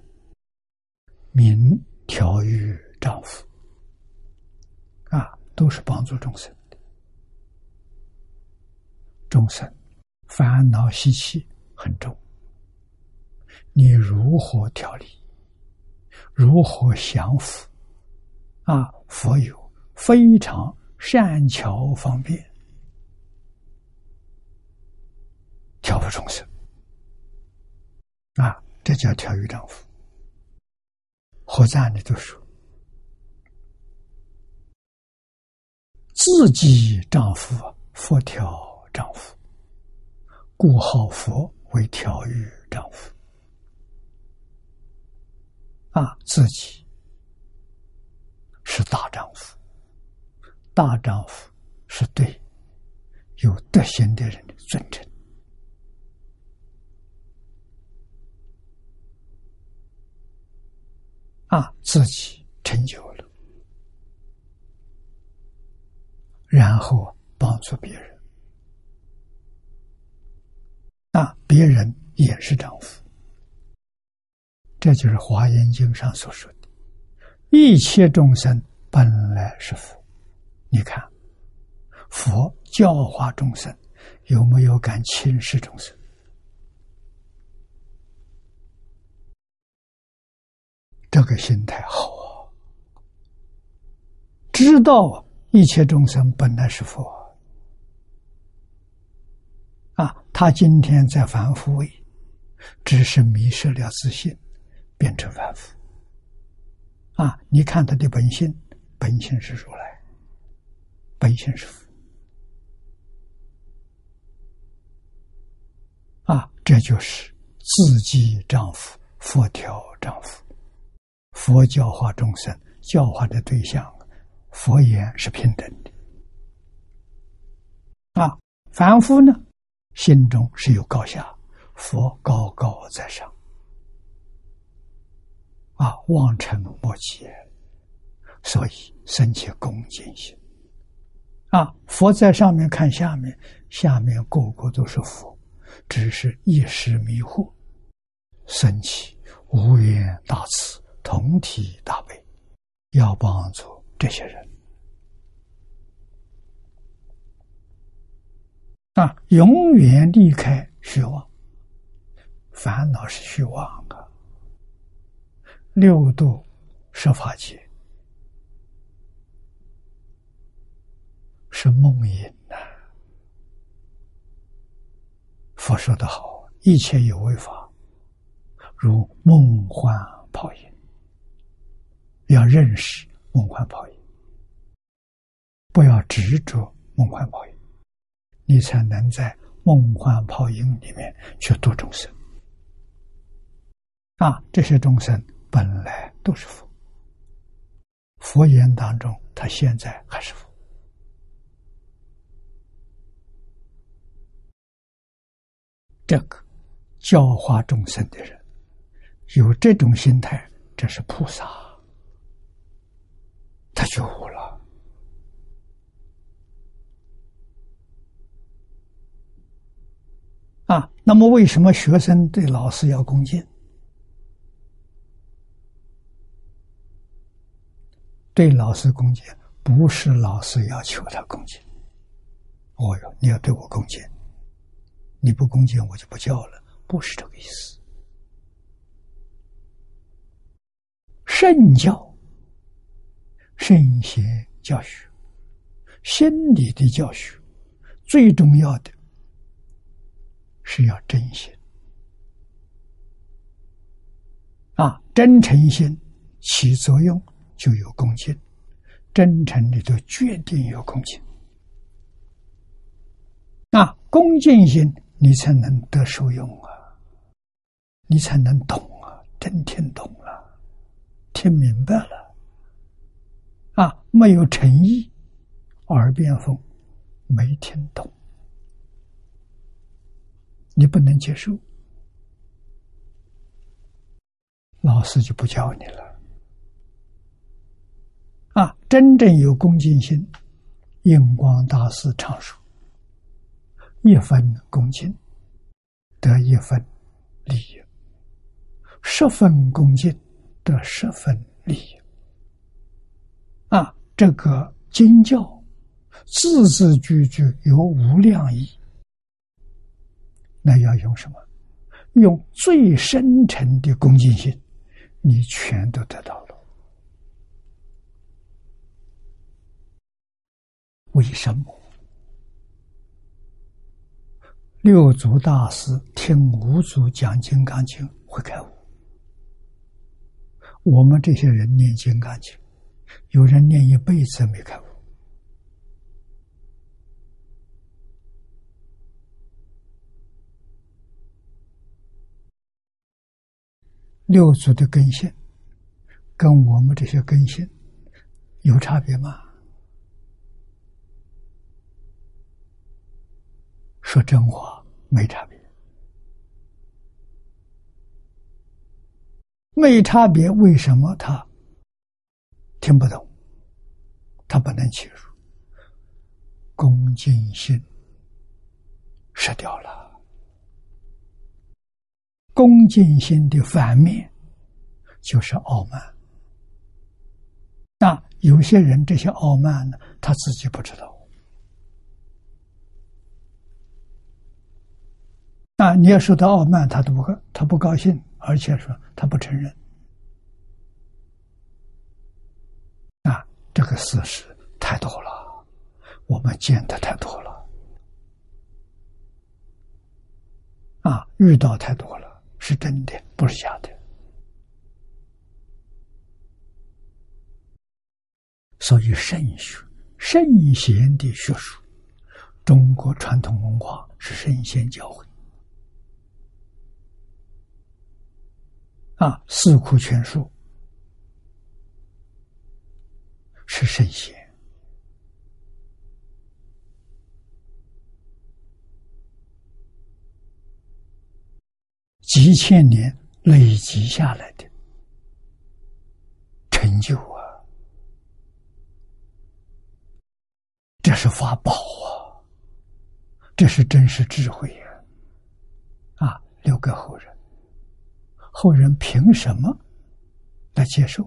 名调御丈夫。啊，都是帮助众生的众生。烦恼习气很重，你如何调理？如何降伏？啊，佛有非常善巧方便调伏众生。啊，这叫调御丈夫。何赞的都说，自己丈夫佛调丈夫，故号佛为调御丈夫。啊，自己是大丈夫，大丈夫是对有德行的人的尊称。啊，自己成就了，然后帮助别人，那别人也是丈夫，这就是《华严经》上所说的：“一切众生本来是佛。”你看，佛教化众生，有没有敢轻视众生？这个心态好啊！知道一切众生本来是佛啊，他今天在凡夫位，只是迷失了自信，变成凡夫啊！你看他的本性，本性是如来，本性是佛啊！这就是自己丈夫，佛调丈夫。佛教化众生，教化的对象，佛言是平等的。啊，凡夫呢，心中是有高下，佛高高在上。啊，望尘莫及，所以生起恭敬心。啊，佛在上面看下面，下面个个都是佛，只是一时迷惑，生起无缘大慈。同体大悲，要帮助这些人啊，永远离开虚妄，烦恼是虚妄啊，六度十法界是梦魇呐。佛说的好，一切有为法，如梦幻泡影。要认识梦幻泡影，不要执着梦幻泡影，你才能在梦幻泡影里面去度众生。啊，这些众生本来都是佛，佛言当中，他现在还是佛。这个教化众生的人，有这种心态，这是菩萨。他觉悟了啊！那么，为什么学生对老师要恭敬？对老师恭敬，不是老师要求他恭敬。哦哟，你要对我恭敬，你不恭敬，我就不教了。不是这个意思。圣教。圣贤教学，心理的教学，最重要的是要真心啊！真诚心起作用，就有恭敬；真诚里头决定有恭敬。那恭敬心，你才能得受用啊！你才能懂啊！真听懂了，听明白了。啊，没有诚意，耳边风，没听懂，你不能接受，老师就不教你了。啊，真正有恭敬心，印光大师常说：一分恭敬得一分利益，十分恭敬得十分利益。这个经教字字句句有无量义，要用什么？用最深沉的恭敬心，你全都得到了。为什么？六祖大师听五祖讲《金刚经》会开悟，我们这些人念《金刚经》，有人念一辈子没开悟。六祖的根性跟我们这些根性有差别吗？说真话没差别，没差别，为什么他听不懂？他不能切入，恭敬心失掉了。恭敬心的反面就是傲慢。那有些人这些傲慢呢，他自己不知道。那！你要说他傲慢，他都不高，他不高兴，而且说他不承认。啊，这个事实太多了，我们见的太多了，啊，遇到太多了，是真的，不是假的。所以，圣学、圣贤的学术，中国传统文化是圣贤教诲。啊，《四库全书》是圣贤，几千年累积下来的成就啊，这是法宝啊，这是真实智慧呀！啊，留给后人。后人凭什么来接受？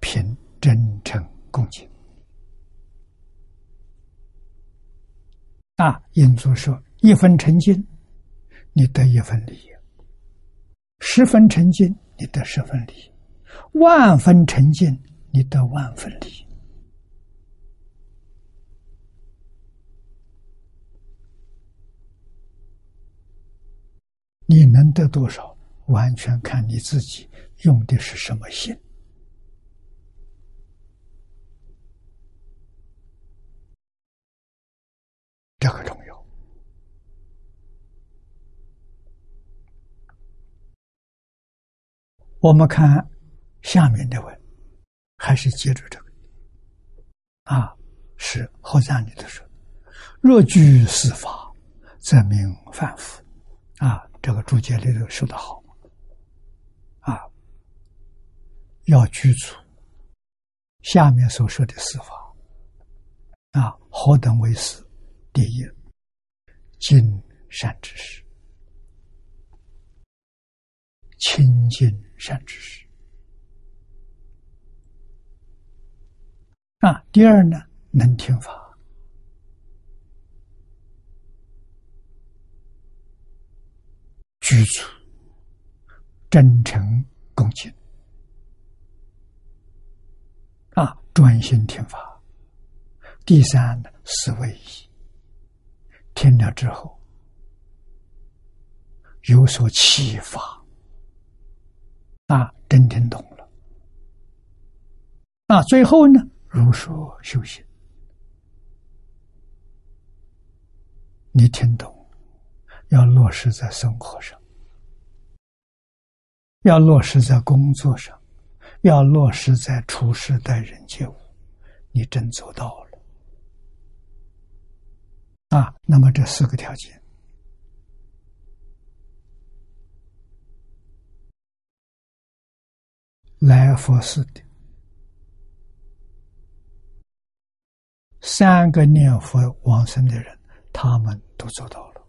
凭真诚恭敬。啊，印祖说：“一分诚敬，你得一分利益；十分诚敬，你得十分利益；万分诚敬，你得万分利益。你能得多少？”完全看你自己用的是什么心，这个重要。我们看下面的文，还是接着这个啊，是后藏里头说：“若居四法，则名凡夫。”啊，这个注解里头说的好。啊要居住，下面所说的四法啊，何等为四？第一，尽善知识，亲近善知识啊。第二呢，能听法，居住，真诚恭敬。啊，专心听法。第三呢，思维意，听了之后有所启发。啊，真听懂了。啊，最后呢，如说修行。你听懂，要落实在生活上，要落实在工作上。要落实在处事待人接物，你真做到了啊！那么这四个条件，来佛寺的三个念佛往生的人，他们都做到了。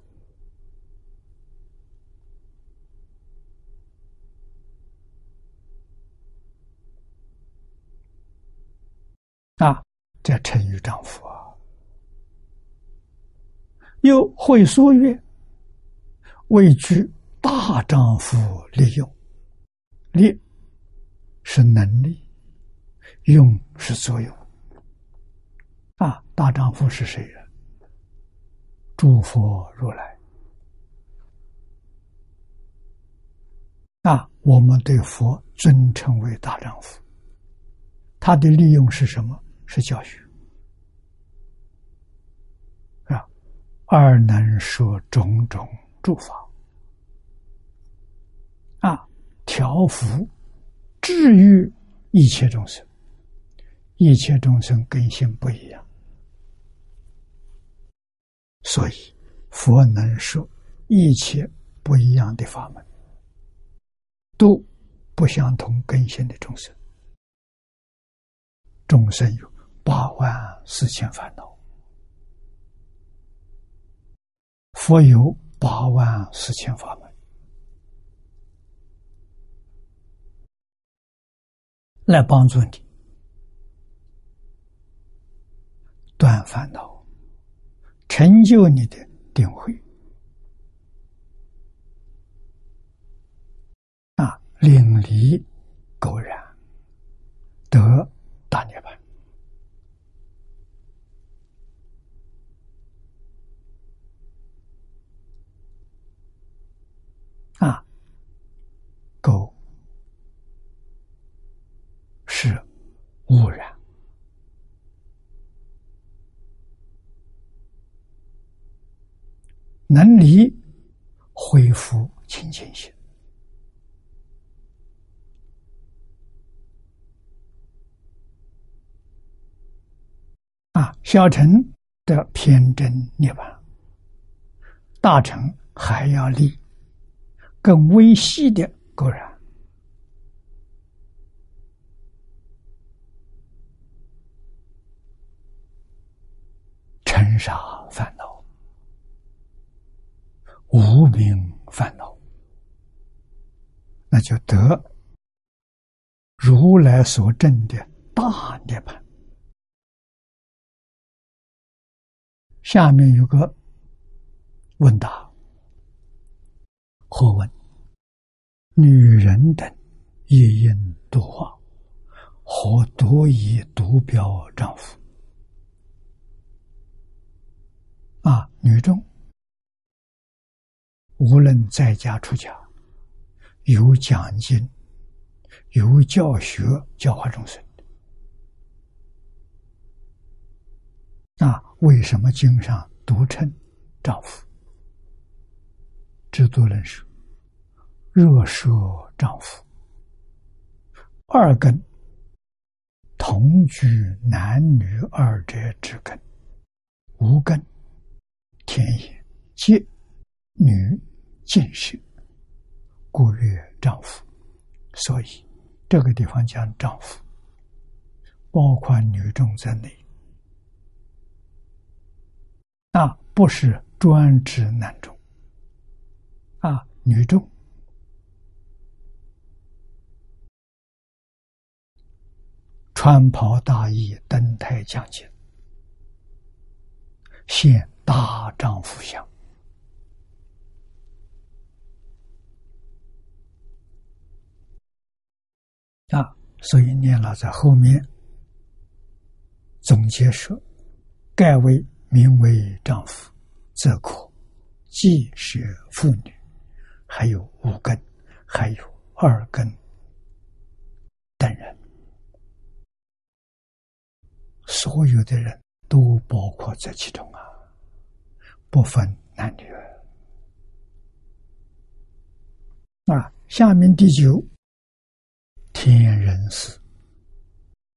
啊，这成于丈夫啊！又会说曰：“位居大丈夫利用，利是能力，用是作用。啊，大丈夫是谁呀？诸佛如来。啊，我们对佛尊称为大丈夫。他的利用是什么？是教学。啊，二能说种种诸法。啊，调伏、治愈一切众生。一切众生根性不一样。所以，佛能说一切不一样的法门，都不相同根性的众生。众生有八万四千烦恼，佛有八万四千法门，来帮助你断烦恼。成就你的定慧啊，领离垢染，得大涅槃啊，垢是污染。能离，恢复清净心啊！小乘的偏真涅槃，大乘还要立更微细的垢染，尘沙烦恼。无名烦恼，那就得如来所证的大涅槃。下面有个问答：或问女人等一应度化，何多以独标丈夫？啊，女众。无论在家出家，有讲经，有教学，教化众生。那为什么经上独称丈夫？制度人说：若说丈夫，二根同居男女二者之根，无根，天也，皆女。见识，故曰丈夫。所以这个地方讲丈夫，包括女众在内，那，不是专指男众，啊，女众穿袍大衣，登台讲经，现大丈夫相。啊，所以念老在后面总结说：“盖为名为丈夫，则可既是妇女，还有五根，还有二根等人，所有的人都包括在其中啊，不分男女。”啊，下面第九。天人师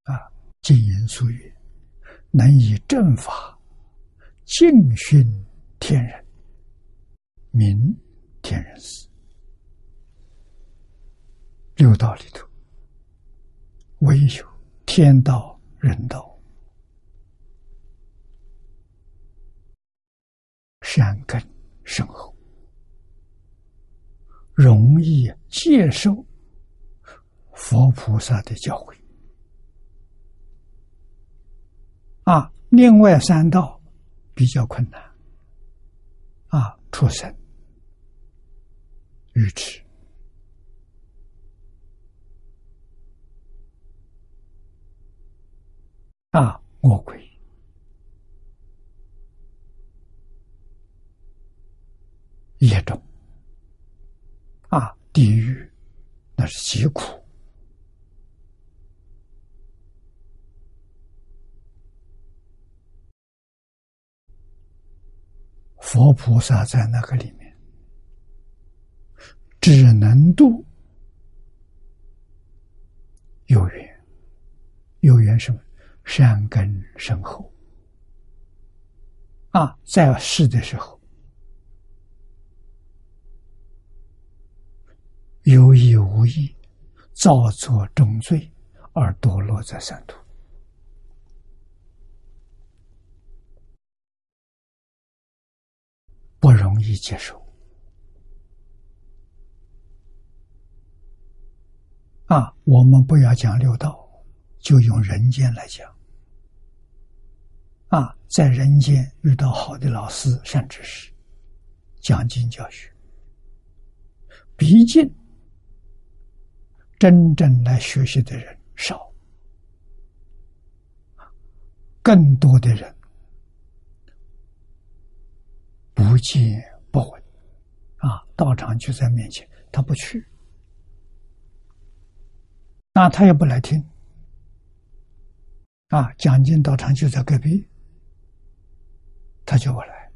啊，经言俗语，能以正法敬训天人，明天人师。六道里头，唯有天道、人道，善根深厚，容易接受。佛菩萨的教诲。啊，另外三道比较困难。啊，出生、愚痴。啊，魔鬼业重啊，地狱那是极苦。佛菩萨在那个里面，只能度有缘，有缘什么？善根深厚啊，在世的时候，有意无意造作重罪而堕落在三途。不容易接受啊！我们不要讲六道，就用人间来讲啊，在人间遇到好的老师、善知识，讲经教学，毕竟真正来学习的人少，更多的人。不见不闻，啊，道场就在面前，他不去，那他也不来听，啊，讲经道场就在隔壁，他叫我来，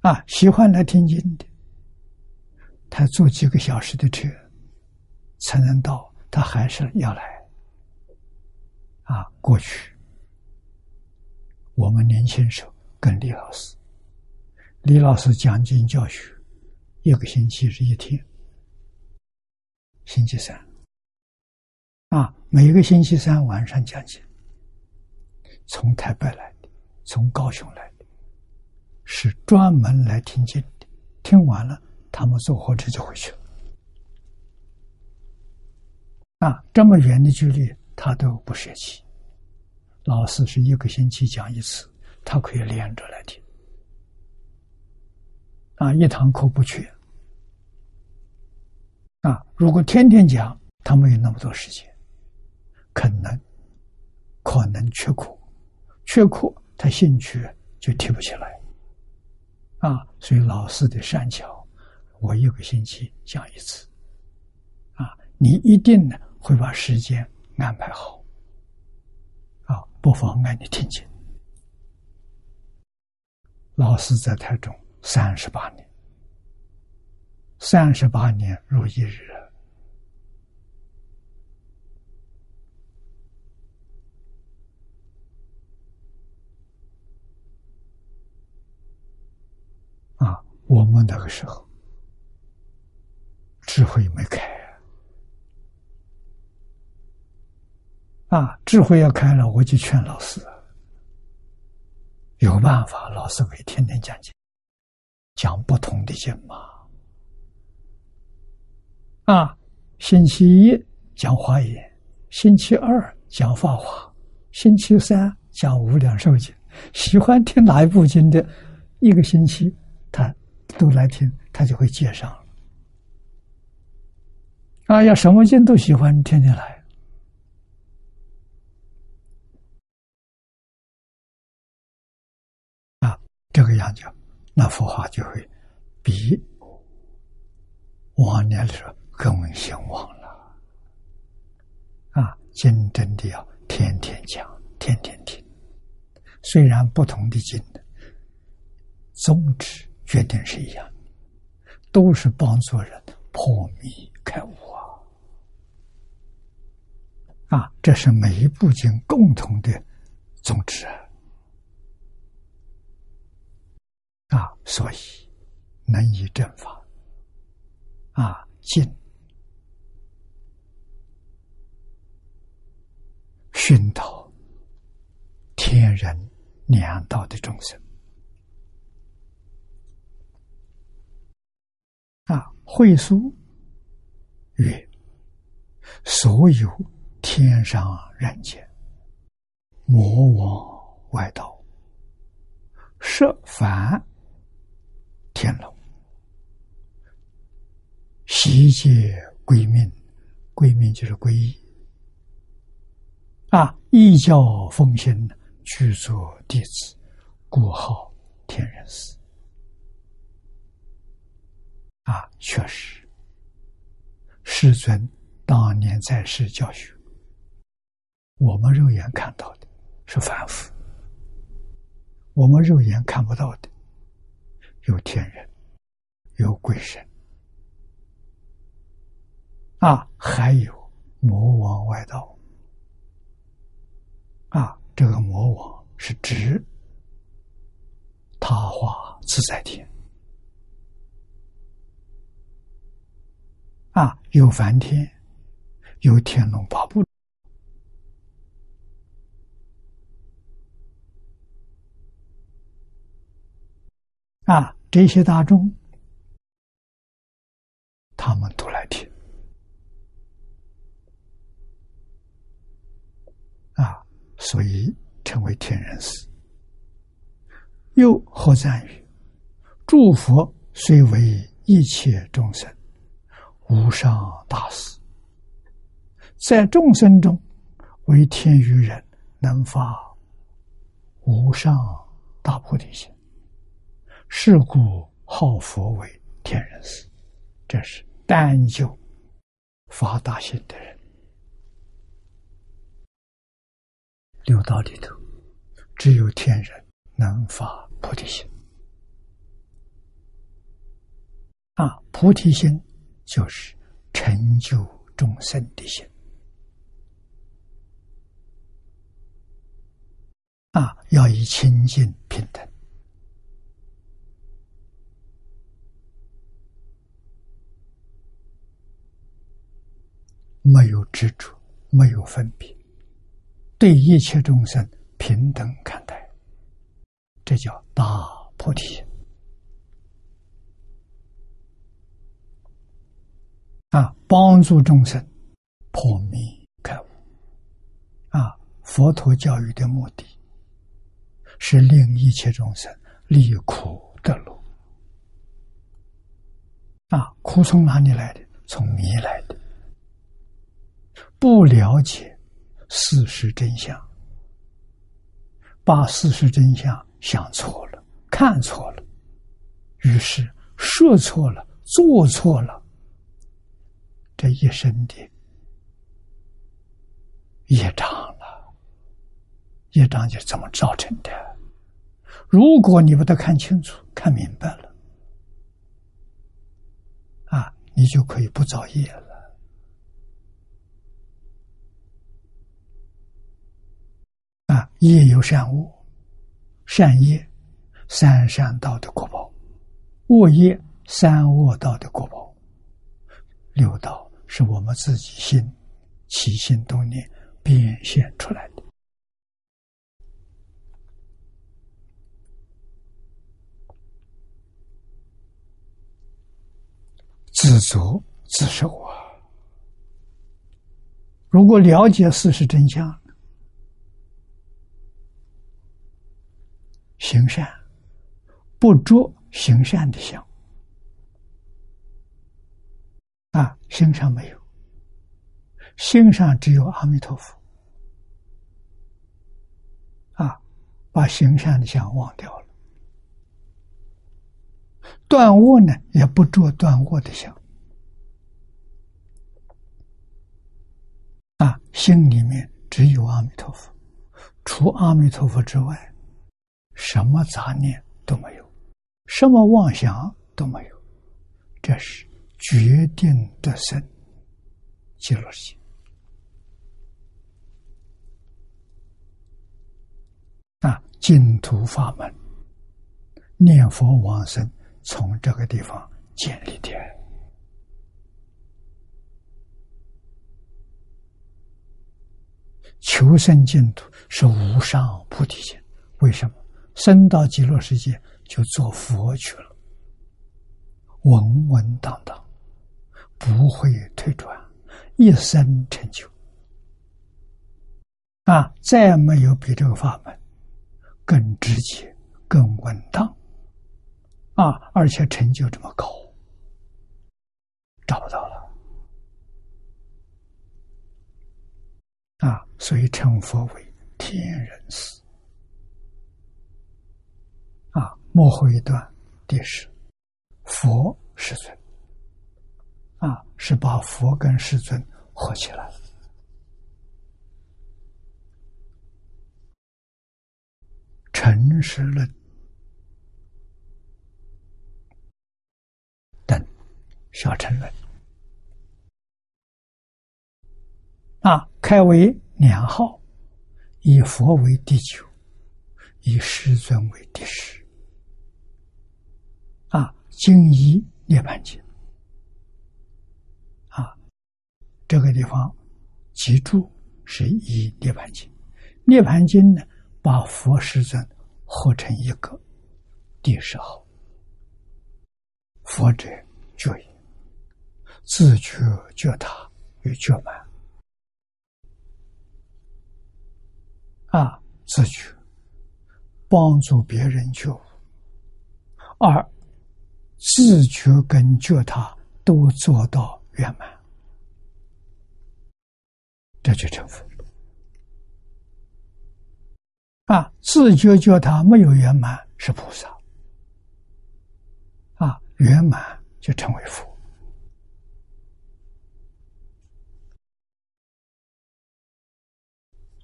啊，喜欢来听经的，他坐几个小时的车才能到，他还是要来，啊，过去。我们年轻时候跟李老师，李老师讲经教学，一个星期是一天，星期三，啊，每个星期三晚上讲经，从台北来的，从高雄来的，是专门来听经，听完了，他们坐火车就回去了，啊，这么远的距离，他都不舍弃。老师是一个星期讲一次，他可以连着来听，啊，一堂课不缺，啊，如果天天讲，他没有那么多时间，可能可能缺课，缺课他兴趣就提不起来，啊，所以老师的善巧，我一个星期讲一次，啊，你一定呢会把时间安排好。啊不妨碍你听见。老师在台中三十八年，三十八年如一日啊！我们那个时候智慧没开。啊，啊智慧要开了，我就劝老师，有办法，老师可以天天讲经，讲不同的经嘛。啊，星期一讲华严，星期二讲法华，星期三讲无量寿经。喜欢听哪一部经的，一个星期他都来听，他就会接上了。啊，要什么经都喜欢，天天来。啊这个样子，那佛法就会比往年的时候更兴旺了。啊，经真的要天天讲，天天听。虽然不同的经宗旨决定是一样的，都是帮助人破迷开悟啊！这是每一部经共同的宗旨啊。所以能以正法啊，尽熏陶天人两道的众生啊，会书曰：所有天上人间，魔王外道，设凡。天龙悉皆归命，归命就是皈依啊！一教奉行，具作弟子，故号天人师啊！确实，世尊当年在世教学，我们肉眼看到的是凡夫，我们肉眼看不到的有天人，有鬼神。啊，还有魔王外道。啊，这个魔王是指他化自在天。啊，有梵天，有天龙八部。啊，这些大众，他们都来听啊。所以称为天人师。又何赞于诸佛虽为一切众生无上大师，在众生中为天与人能发无上大菩提心，是故号佛为天人师。这是单就发大心的人。六道里头，只有天人能发菩提心。啊，菩提心就是成就众生的心。啊，要以清净平等，没有执着，没有分别。对一切众生平等看待，这叫大菩提啊！帮助众生破迷开悟啊！佛陀教育的目的是令一切众生离苦得乐啊！苦从哪里来的？从迷来的，不了解。事实真相，把事实真相想错了，看错了，于是说错了，做错了，这一生的业障了，业障就这么造成的。如果你把它看清楚、看明白了，啊，你就可以不造业了。啊，业有善恶，善业三善道的果报，恶业三恶道的果报。六道是我们自己心起心动念变现出来的。自作自受啊！如果了解事实真相。行善，不着行善的相啊，心上没有，心上只有阿弥陀佛。啊，把行善的相忘掉了，断恶呢也不着断恶的相。啊，心里面只有阿弥陀佛，除阿弥陀佛之外。什么杂念都没有，什么妄想都没有，这是决定得生极乐世界啊！净土法门，念佛往生，从这个地方建立的。求生净土是无上菩提心，为什么？升到极乐世界就做佛去了，稳稳当当，不会退转，一生成就，啊，再没有比这个法门更直接、更稳当，啊，而且成就这么高，找不到了，啊，所以称佛为天人师。幕后一段第十，佛世尊。啊，是把佛跟世尊合起来，诚实论等小乘论。啊，开为两号，以佛为第九，以世尊为第十。啊，经一涅盘经啊。这个地方脊柱是以涅盘经，涅盘经呢，把佛世尊合成一个第十号。佛者觉也，自觉觉他与觉满啊，自觉帮助别人觉悟，二自觉跟觉他都做到圆满。这就成佛啊！自觉觉他没有圆满是菩萨啊，圆满就成为佛。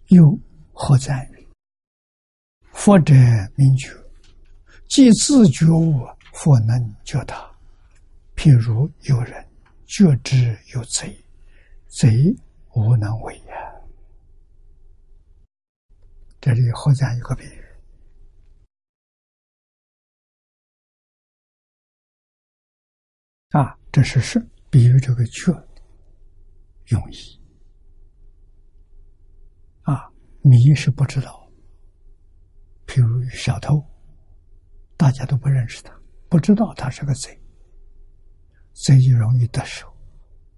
又何在佛者明觉，即自觉悟，佛能觉他。譬如有人觉知有贼，贼。无能为也。这里好讲一个比喻啊，这是是比喻这个“觉”用意啊，迷是不知道。譬如小偷，大家都不认识他，不知道他是个贼，贼就容易得手，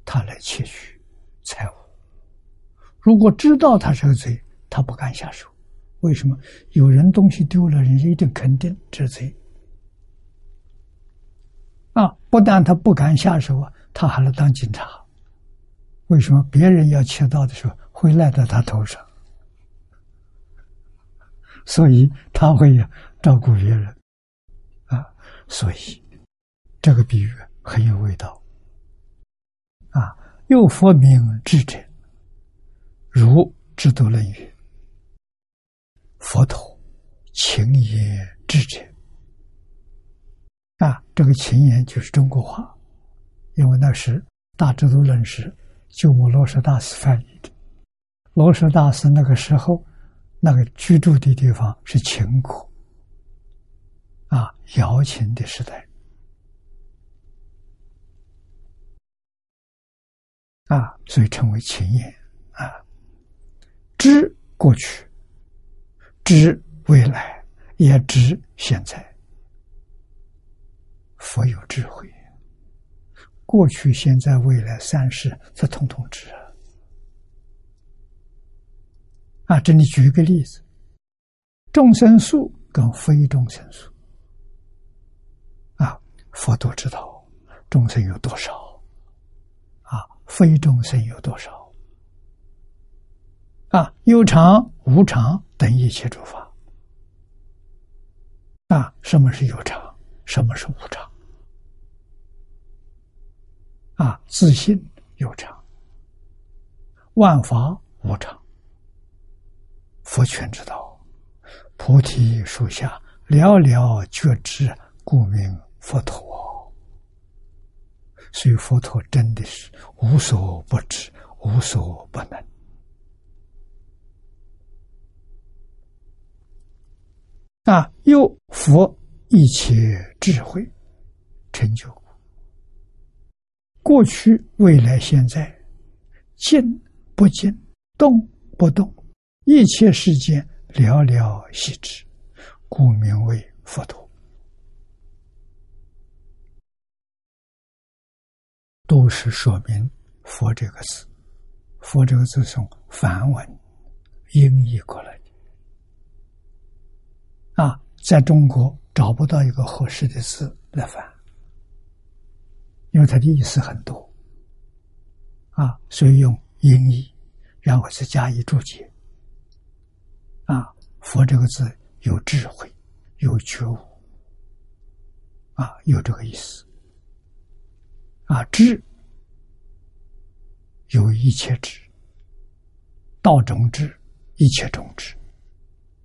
他来窃取财物。如果知道他是个贼，他不敢下手。为什么？有人东西丢了，人家一定肯定这是贼。啊，不但他不敢下手啊，他还能当警察。为什么？别人要窃盗的时候，会赖到他头上，所以他会照顾别人。所以这个比喻很有味道。啊，又佛名智者。如智度论语，佛陀情也智者啊，这个情言就是中国话，因为那是大智度论是鸠摩罗什大师翻译的。罗什大师那个时候，那个居住的地方是秦国啊，摇琴的时代啊，所以称为情言啊。知过去，知未来，也知现在。佛有智慧，过去、现在、未来三世，这统统知啊！啊，这里举一个例子：众生数跟非众生数，佛都知道众生有多少，啊，非众生有多少。啊，有常、无常等一切诸法。啊，什么是有常？什么是无常？啊，自信有常，万法无常。佛全知道，菩提树下寥寥觉知，故名佛陀。所以佛陀真的是无所不知，无所不能。啊！又佛一切智慧成就过去、未来、现在，静不静，动不动，一切世间寥寥细之，故名为佛陀。都是说明“佛”这个字，“佛”这个字从梵文音译过来。啊，在中国找不到一个合适的字来翻，因为它的意思很多，啊，所以用音译，然后再加以注解，啊，佛这个字有智慧，有觉悟，啊，有这个意思。啊，智有一切智，道中智，一切中智。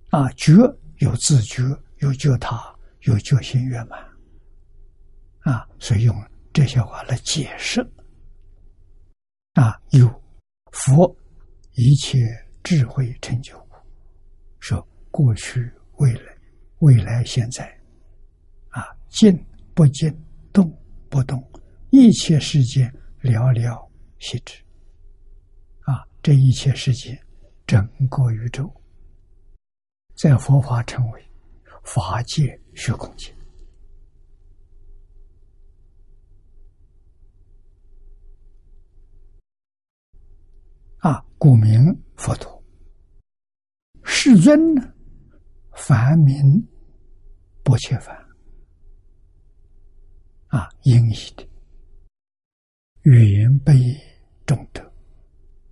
啊，觉有自觉，有觉他，有觉心圆满。啊，所以用这些话来解释。啊，有佛一切智慧成就，说过去、未来、未来、现在，啊，静不静，动不动。一切世界寥寥细之，啊，这一切世界整个宇宙，在佛法称为法界虚空界，啊，故名佛陀。世尊呢，凡名不切凡，啊，应义的。远悲重德，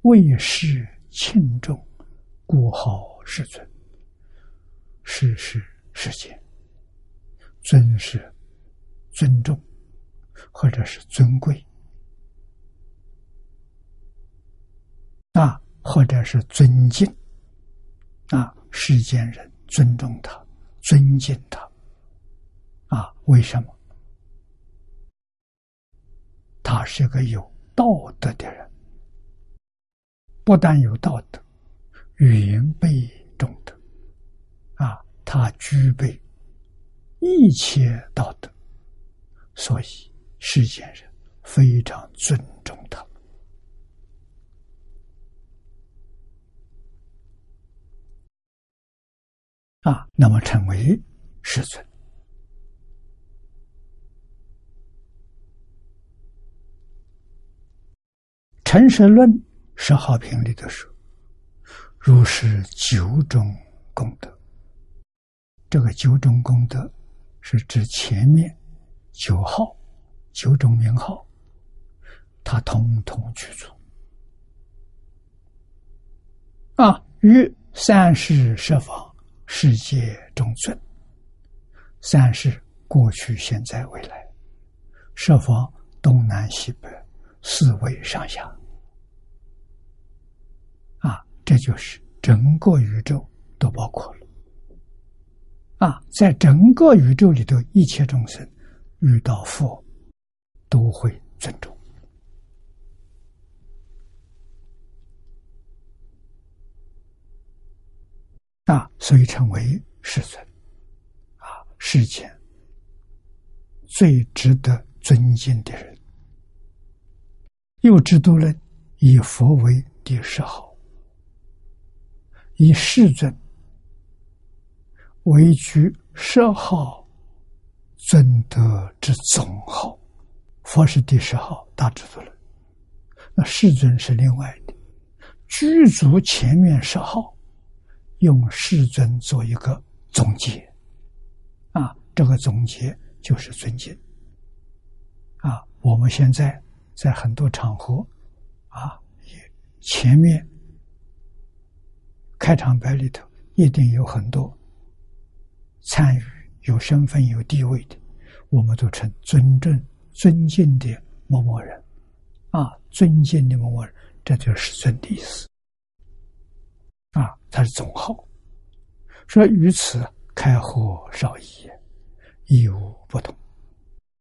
为世轻重，故号世尊。世是世间，尊是尊重，或者是尊贵，啊，或者是尊敬，啊，世间人尊重他，尊敬他，啊，为什么？他是个有道德的人，不但有道德，言备重德，啊，他具备一切道德，所以世间人非常尊重他，啊，那么成为世尊。《陈实论》十号品里头说：“如是九种功德，这个九种功德是指前面九号九种名号，他统统具足啊！于三世设法世界中尊，三世过去、现在、未来，设法东南西北四维上下。”这就是整个宇宙都包括了啊！在整个宇宙里头，一切众生遇到佛都会尊重啊，所以称为世尊啊，世间最值得尊敬的人。又知度论以佛为第十号。以世尊为居十号尊德之总号，佛是第十号大智度论，那世尊是另外的，居足前面十号，用世尊做一个总结，啊，这个总结就是尊敬，啊，我们现在在很多场合，啊，前面。开场白里头一定有很多参与、有身份、有地位的，我们都称尊重、尊敬的某某人，啊，尊敬的某某人，这就是尊的意思，啊，它是总号。说于此开或少一，亦无不同，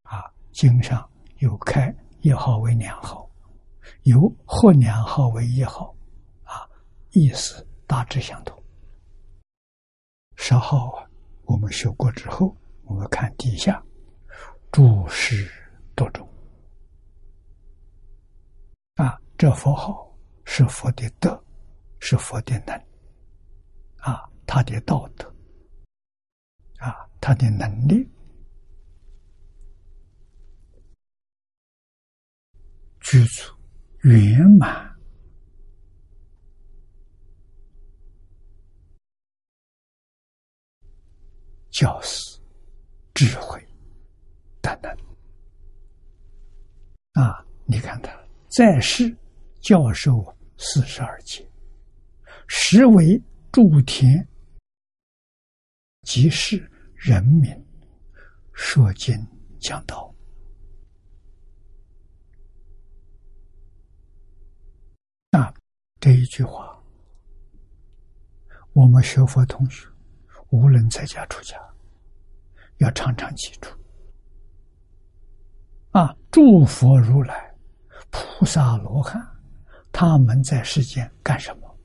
啊，经上有开一号为两号，有或两号为一号，啊，意思。大致相同。稍后啊，我们学过之后，我们看底下注释多种啊，这佛号是佛的德，是佛的能啊，他的道德啊，他的能力具足圆满。教师智慧等等啊！你看他在世教授四十二节，实为诸天即是人民说经讲道。那这一句话，我们学佛同学，无论在家出家，要常常记住。啊，诸佛如来、菩萨罗汉，他们在世间干什么？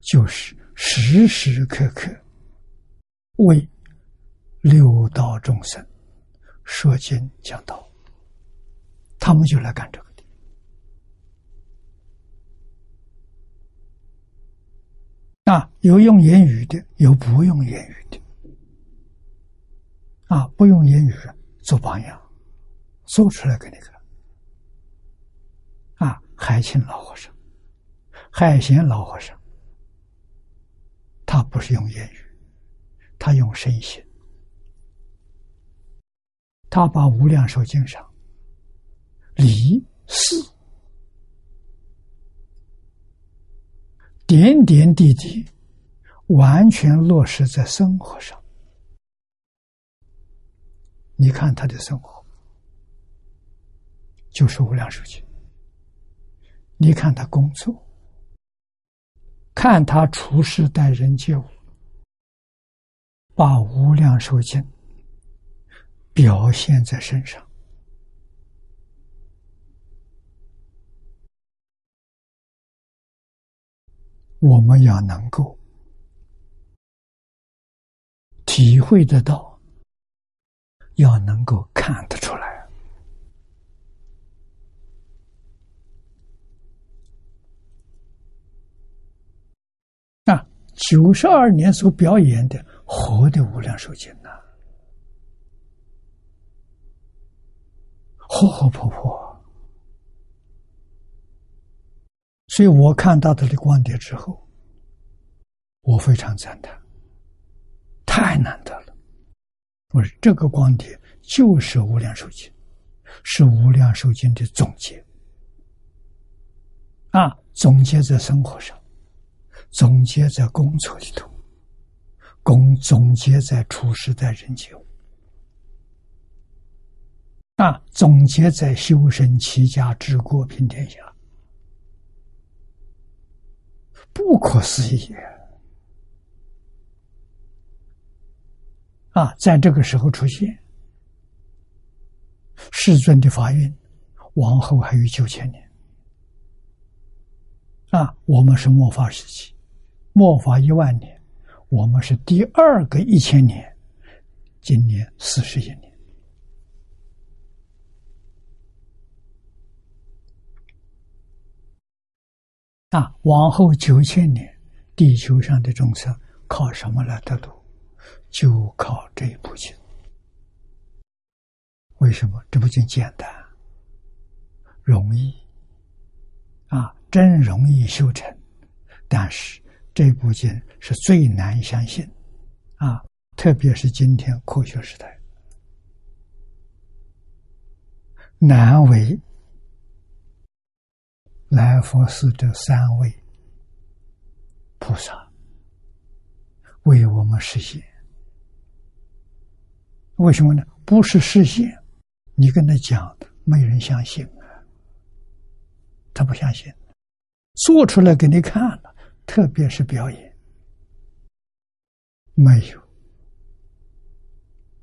就是时时刻刻为六道众生说经讲道，他们就来干这个的。啊，有用言语的，有不用言语的。啊，不用言语做榜样，做出来给你看。啊，海清老和尚、海贤老和尚。他不是用言语，他用身心。他把《无量寿经》上理事点点滴滴完全落实在生活上。你看他的生活，就是《无量寿经》；你看他工作。看他处事待人接物，把无量寿经表现在身上。我们要能够体会得到，要能够看得出来。那九十二年所表演的活的无量寿经呐，活活泼泼，所以我看到他的光碟之后，我非常赞叹，太难得了。我说这个光碟就是无量寿经，是无量寿经的总结啊，总结在生活上。总结在工作里头，工总结在处事待人接物，啊，总结在修身齐家治国平天下，不可思议啊！在这个时候出现，世尊的法运往后还有九千年啊！我们是末法时期。末法一万年，我们是第二个一千年，今年四十一年啊，往后九千年，地球上的众生靠什么来得度？就靠这一部经。为什么这部经简单、容易啊？真容易修成，但是。这部经是最难相信，啊，特别是今天科学时代，难为来佛寺这三位菩萨为我们实现。为什么呢？不是实现，你跟他讲，没人相信啊，他不相信，做出来给你看了。特别是表演，没有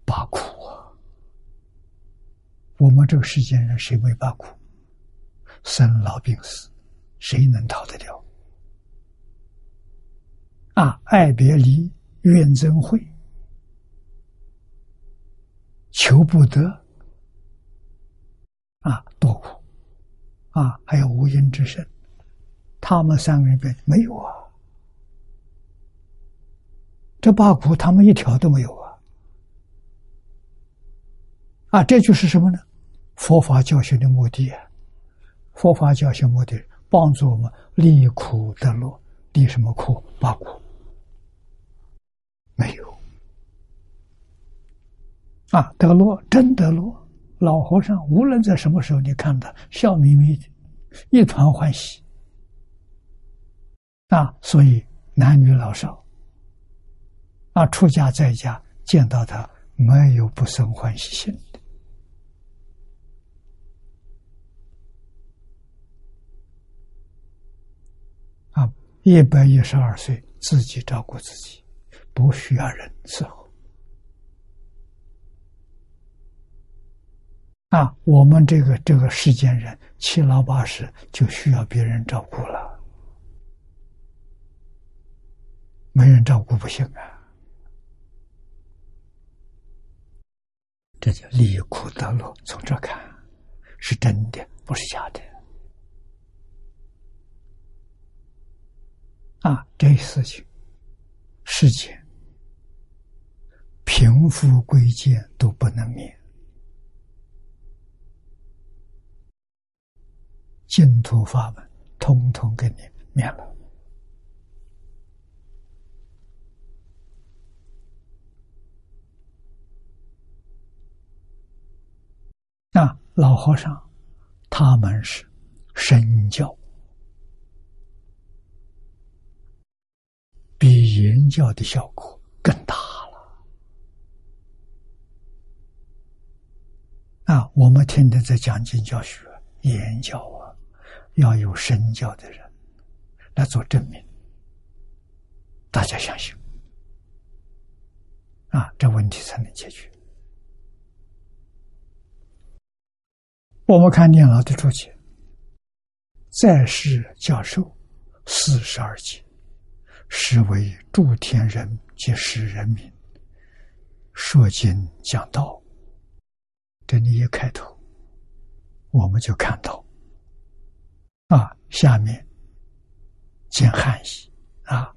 把苦啊！我们这个世间人谁没把苦？生老病死，谁能逃得掉？啊，爱别离，怨憎会，求不得，啊，多苦！啊，还有无因之身。他们三个人边没有啊，这八苦他们一条都没有啊！啊，这就是什么呢？佛法教学的目的啊！佛法教学目的帮助我们离苦得乐，离什么苦？八苦没有啊！得乐真得乐，老和尚无论在什么时候，你看他笑眯眯的，一团欢喜。啊，所以男女老少，啊，出家在家见到他，没有不生欢喜心的。啊，一百一十二岁，自己照顾自己，不需要人伺候。啊，我们这个这个世间人七老八十就需要别人照顾了，没人照顾不行啊！这叫离苦得乐，从这看是真的，不是假的。啊，这事情，世间贫富贵贱都不能免。净土法门，通通给你免了。啊，老和尚，他们是身教，比言教的效果更大了。啊，我们天天在讲经教学，言教啊。要有身教的人来做证明，大家相信啊，这问题才能解决。我们看念老的注解，在世教授四十二节，是为诸天人及世人民说经讲道。这里一开头，我们就看到。啊，下面见汉译啊，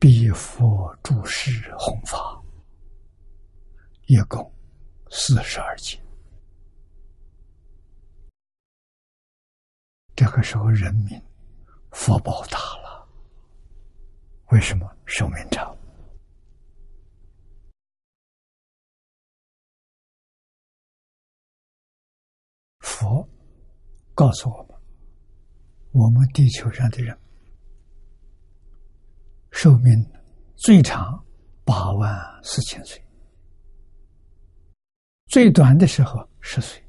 必佛注释弘法，一共四十二节。这个时候人民福报大了，为什么寿命长？佛告诉我们。我们地球上的人寿命最长八万四千岁，最短的时候十岁。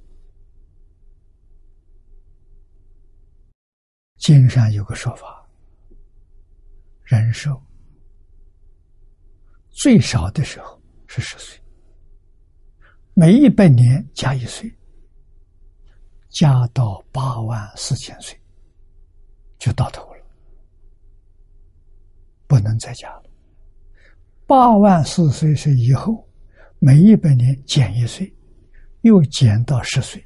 经上有个说法，人寿最少的时候是十岁，每一百年加一岁，加到八万四千岁。就到头了，不能再加了。八万四岁岁以后，每一百年减一岁，又减到十岁，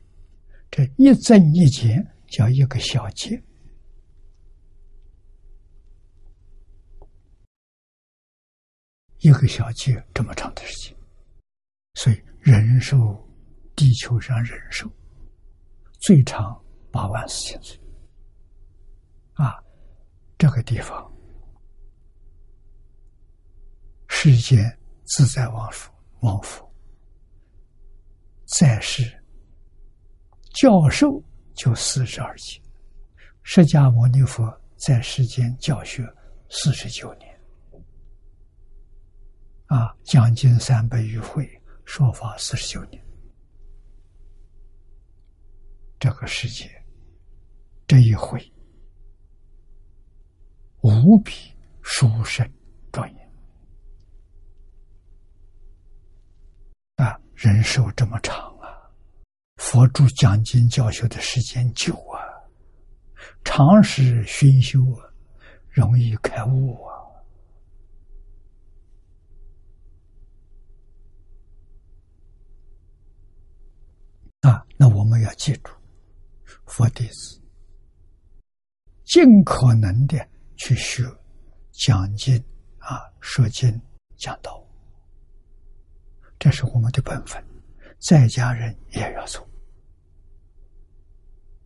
这一增一减叫一个小节。一个小节这么长的时间，所以人寿，地球上人寿最长八万四千岁。啊，这个地方，世间自在王佛，王佛在世教授就四十二级，释迦牟尼佛在世间教学四十九年，啊，将近三百余会说法四十九年，这个世界这一回。无比殊胜庄严啊！人寿这么长啊，佛主讲经教学的时间久啊，长时熏修啊，容易开悟啊！啊，那我们要记住，佛弟子尽可能的。去学讲经啊，说经讲道，这是我们的本分，在家人也要做。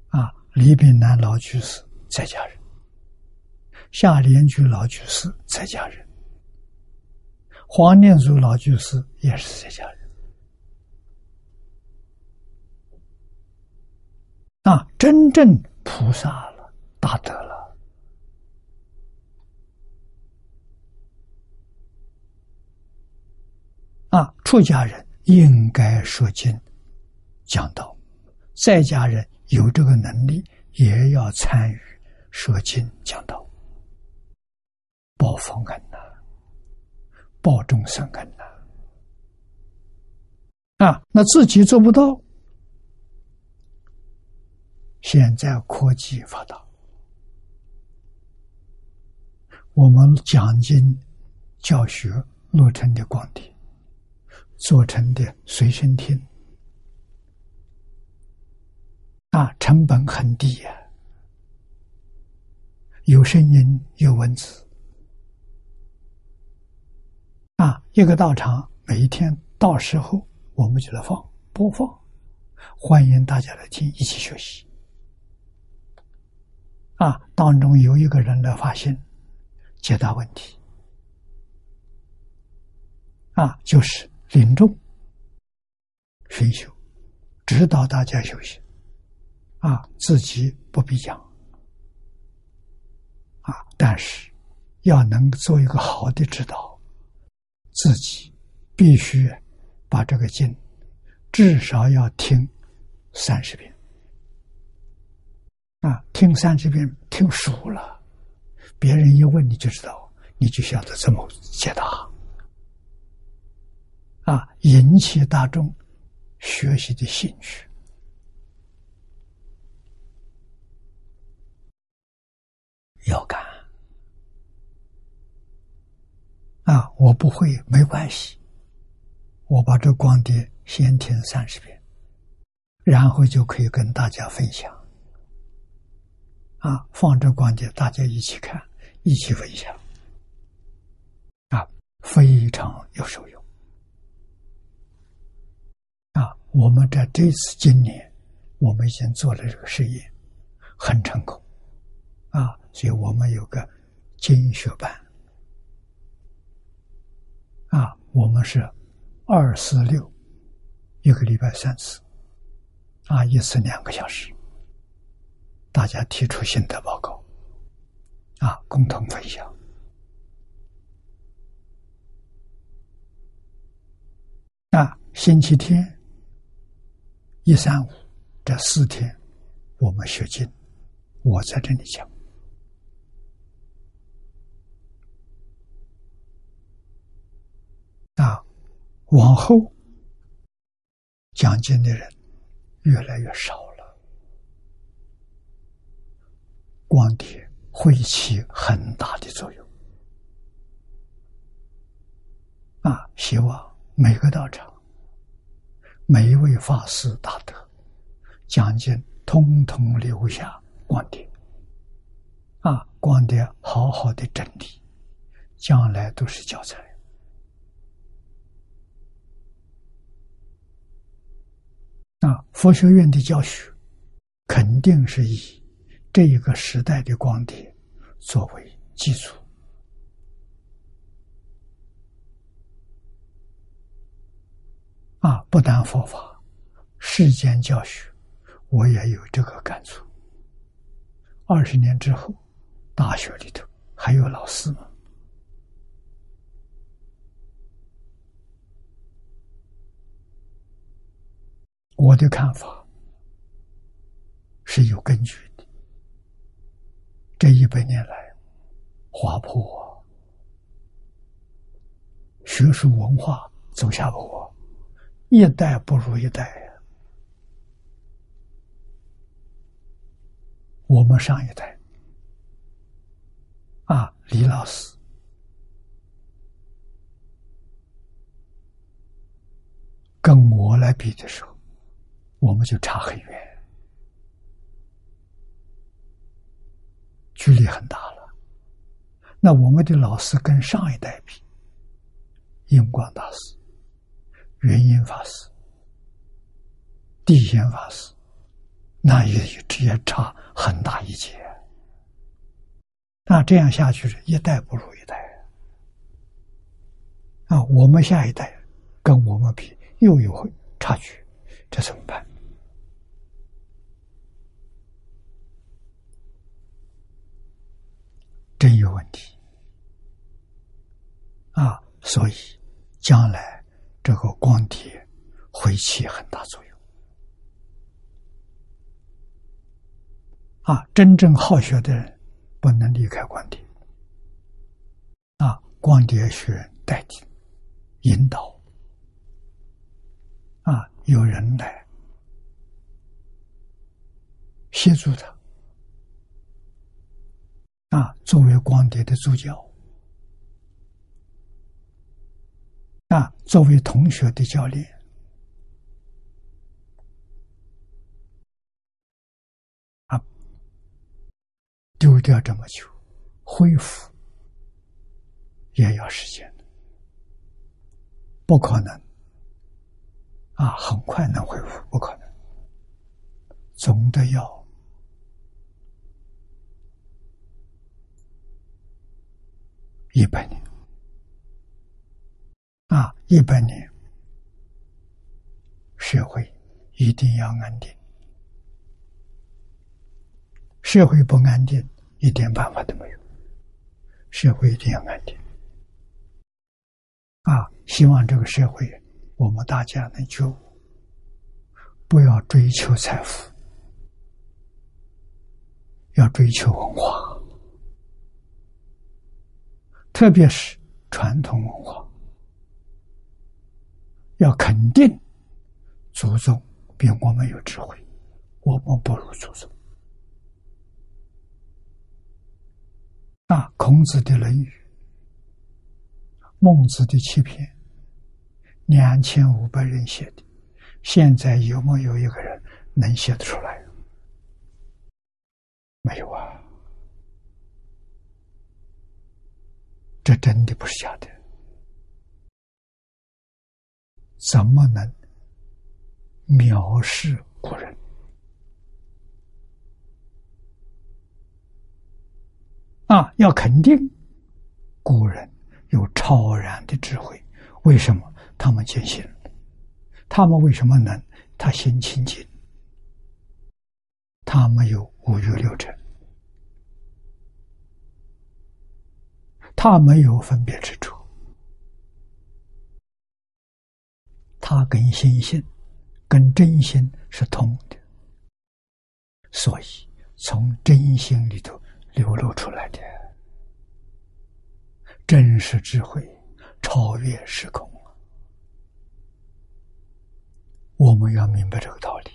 啊，李炳南老居士在家人，夏莲居老居士在家人，黄念祖老居士也是在家人。啊，真正菩萨了，大德了。啊出家人应该说经讲道，在家人有这个能力，也要参与说经讲道，报佛恩呐，报众生恩呐。啊，那自己做不到。现在科技发达，我们讲经教学落成的光碟，做成的随身听，啊，成本很低呀，有声音有文字，啊，一个道场每一天到时候。我们就来放播放，欢迎大家来听，一起学习。啊，当中有一个人来发心，解答问题。啊，就是领众熏修，指导大家修行。啊，自己不必讲。啊，但是要能做一个好的指导，自己必须。把这个经至少要听三十遍啊！听三十遍，听熟了，别人一问你就知道，你就晓得怎么解答啊！引起大众学习的兴趣要干啊！我不会，没关系。我把这光碟先听三十遍，然后就可以跟大家分享。啊，放这光碟，大家一起看，一起分享，啊，非常有受用。啊，我们在这次今年，我们已经做了这个实验，很成功。啊，所以我们有个精学班。啊，我们是。二四六，一个礼拜三次，啊，一次两个小时，大家提出心得报告，啊，共同分享。那星期天、一三五这四天，我们学经，我在这里讲，啊。往后讲经的人越来越少了，光碟会起很大的作用啊！希望每个道场、每一位法师大德讲经，通通留下光碟啊！光碟好好的整理，将来都是教材。啊，佛学院的教学肯定是以这一个时代的光碟作为基础。啊，不但佛法，世间教学，我也有这个感触。二十年之后，大学里头还有老师吗？我的看法是有根据的。这一百年来，滑坡，学术文化走下坡，一代不如一代呀。我们上一代，啊，李老师，跟我来比的时候。我们就差很远，距离很大了。那我们的老师跟上一代比，印光大师、元音法师、地仙法师，那也直接差很大一截。那这样下去是一代不如一代啊！我们下一代跟我们比又有差距，这怎么办？真有问题啊！所以将来这个光碟会起很大作用。啊，真正好学的人不能离开光碟。啊，光碟学代替引导。啊，有人来协助他。啊，作为光碟的助教。啊，作为同学的教练。啊丢掉这么久，恢复也要时间的，不可能。啊，很快能恢复，不可能，总得要一百年。啊，一百年，社会一定要安定。社会不安定，一点办法都没有。社会一定要安定啊！希望这个社会，我们大家能觉悟，不要追求财富，要追求文化，特别是传统文化，要肯定祖宗比我们有智慧，我们不如祖宗。啊，孔子的《论语》，孟子的七篇，两千五百人写的，现在有没有一个人能写得出来？没有啊！这真的不是假的，怎么能藐视古人？啊，要肯定古人有超然的智慧。为什么他们坚信？他们为什么能？他心清净，他没有五欲六尘，他没有分别之处，他跟心性、跟真心是通的，所以从真心里头。流露出来的真实智慧，超越时空。我们要明白这个道理。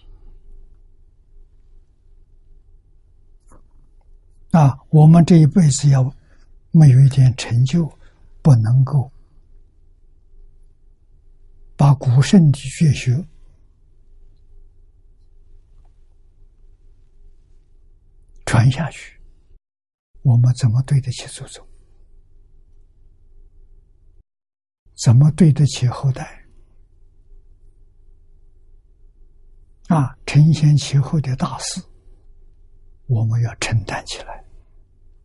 啊，我们这一辈子要没有一点成就，不能够把古圣的绝学传下去。我们怎么对得起祖宗？怎么对得起后代？啊，承先启后的大事，我们要承担起来，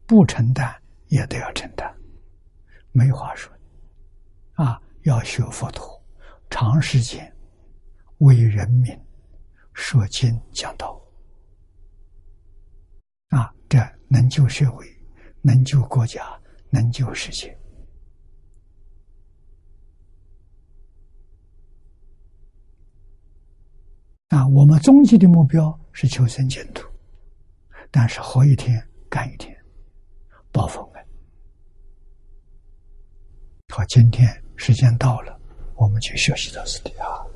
不承担也得要承担，没话说。啊，要学佛陀，长时间为人民说经讲道。啊，这能救社会，能救国家，能救世界。啊，我们终极的目标是求生净土，但是活一天干一天，报佛恩。好，今天时间到了，我们就休息到此地啊。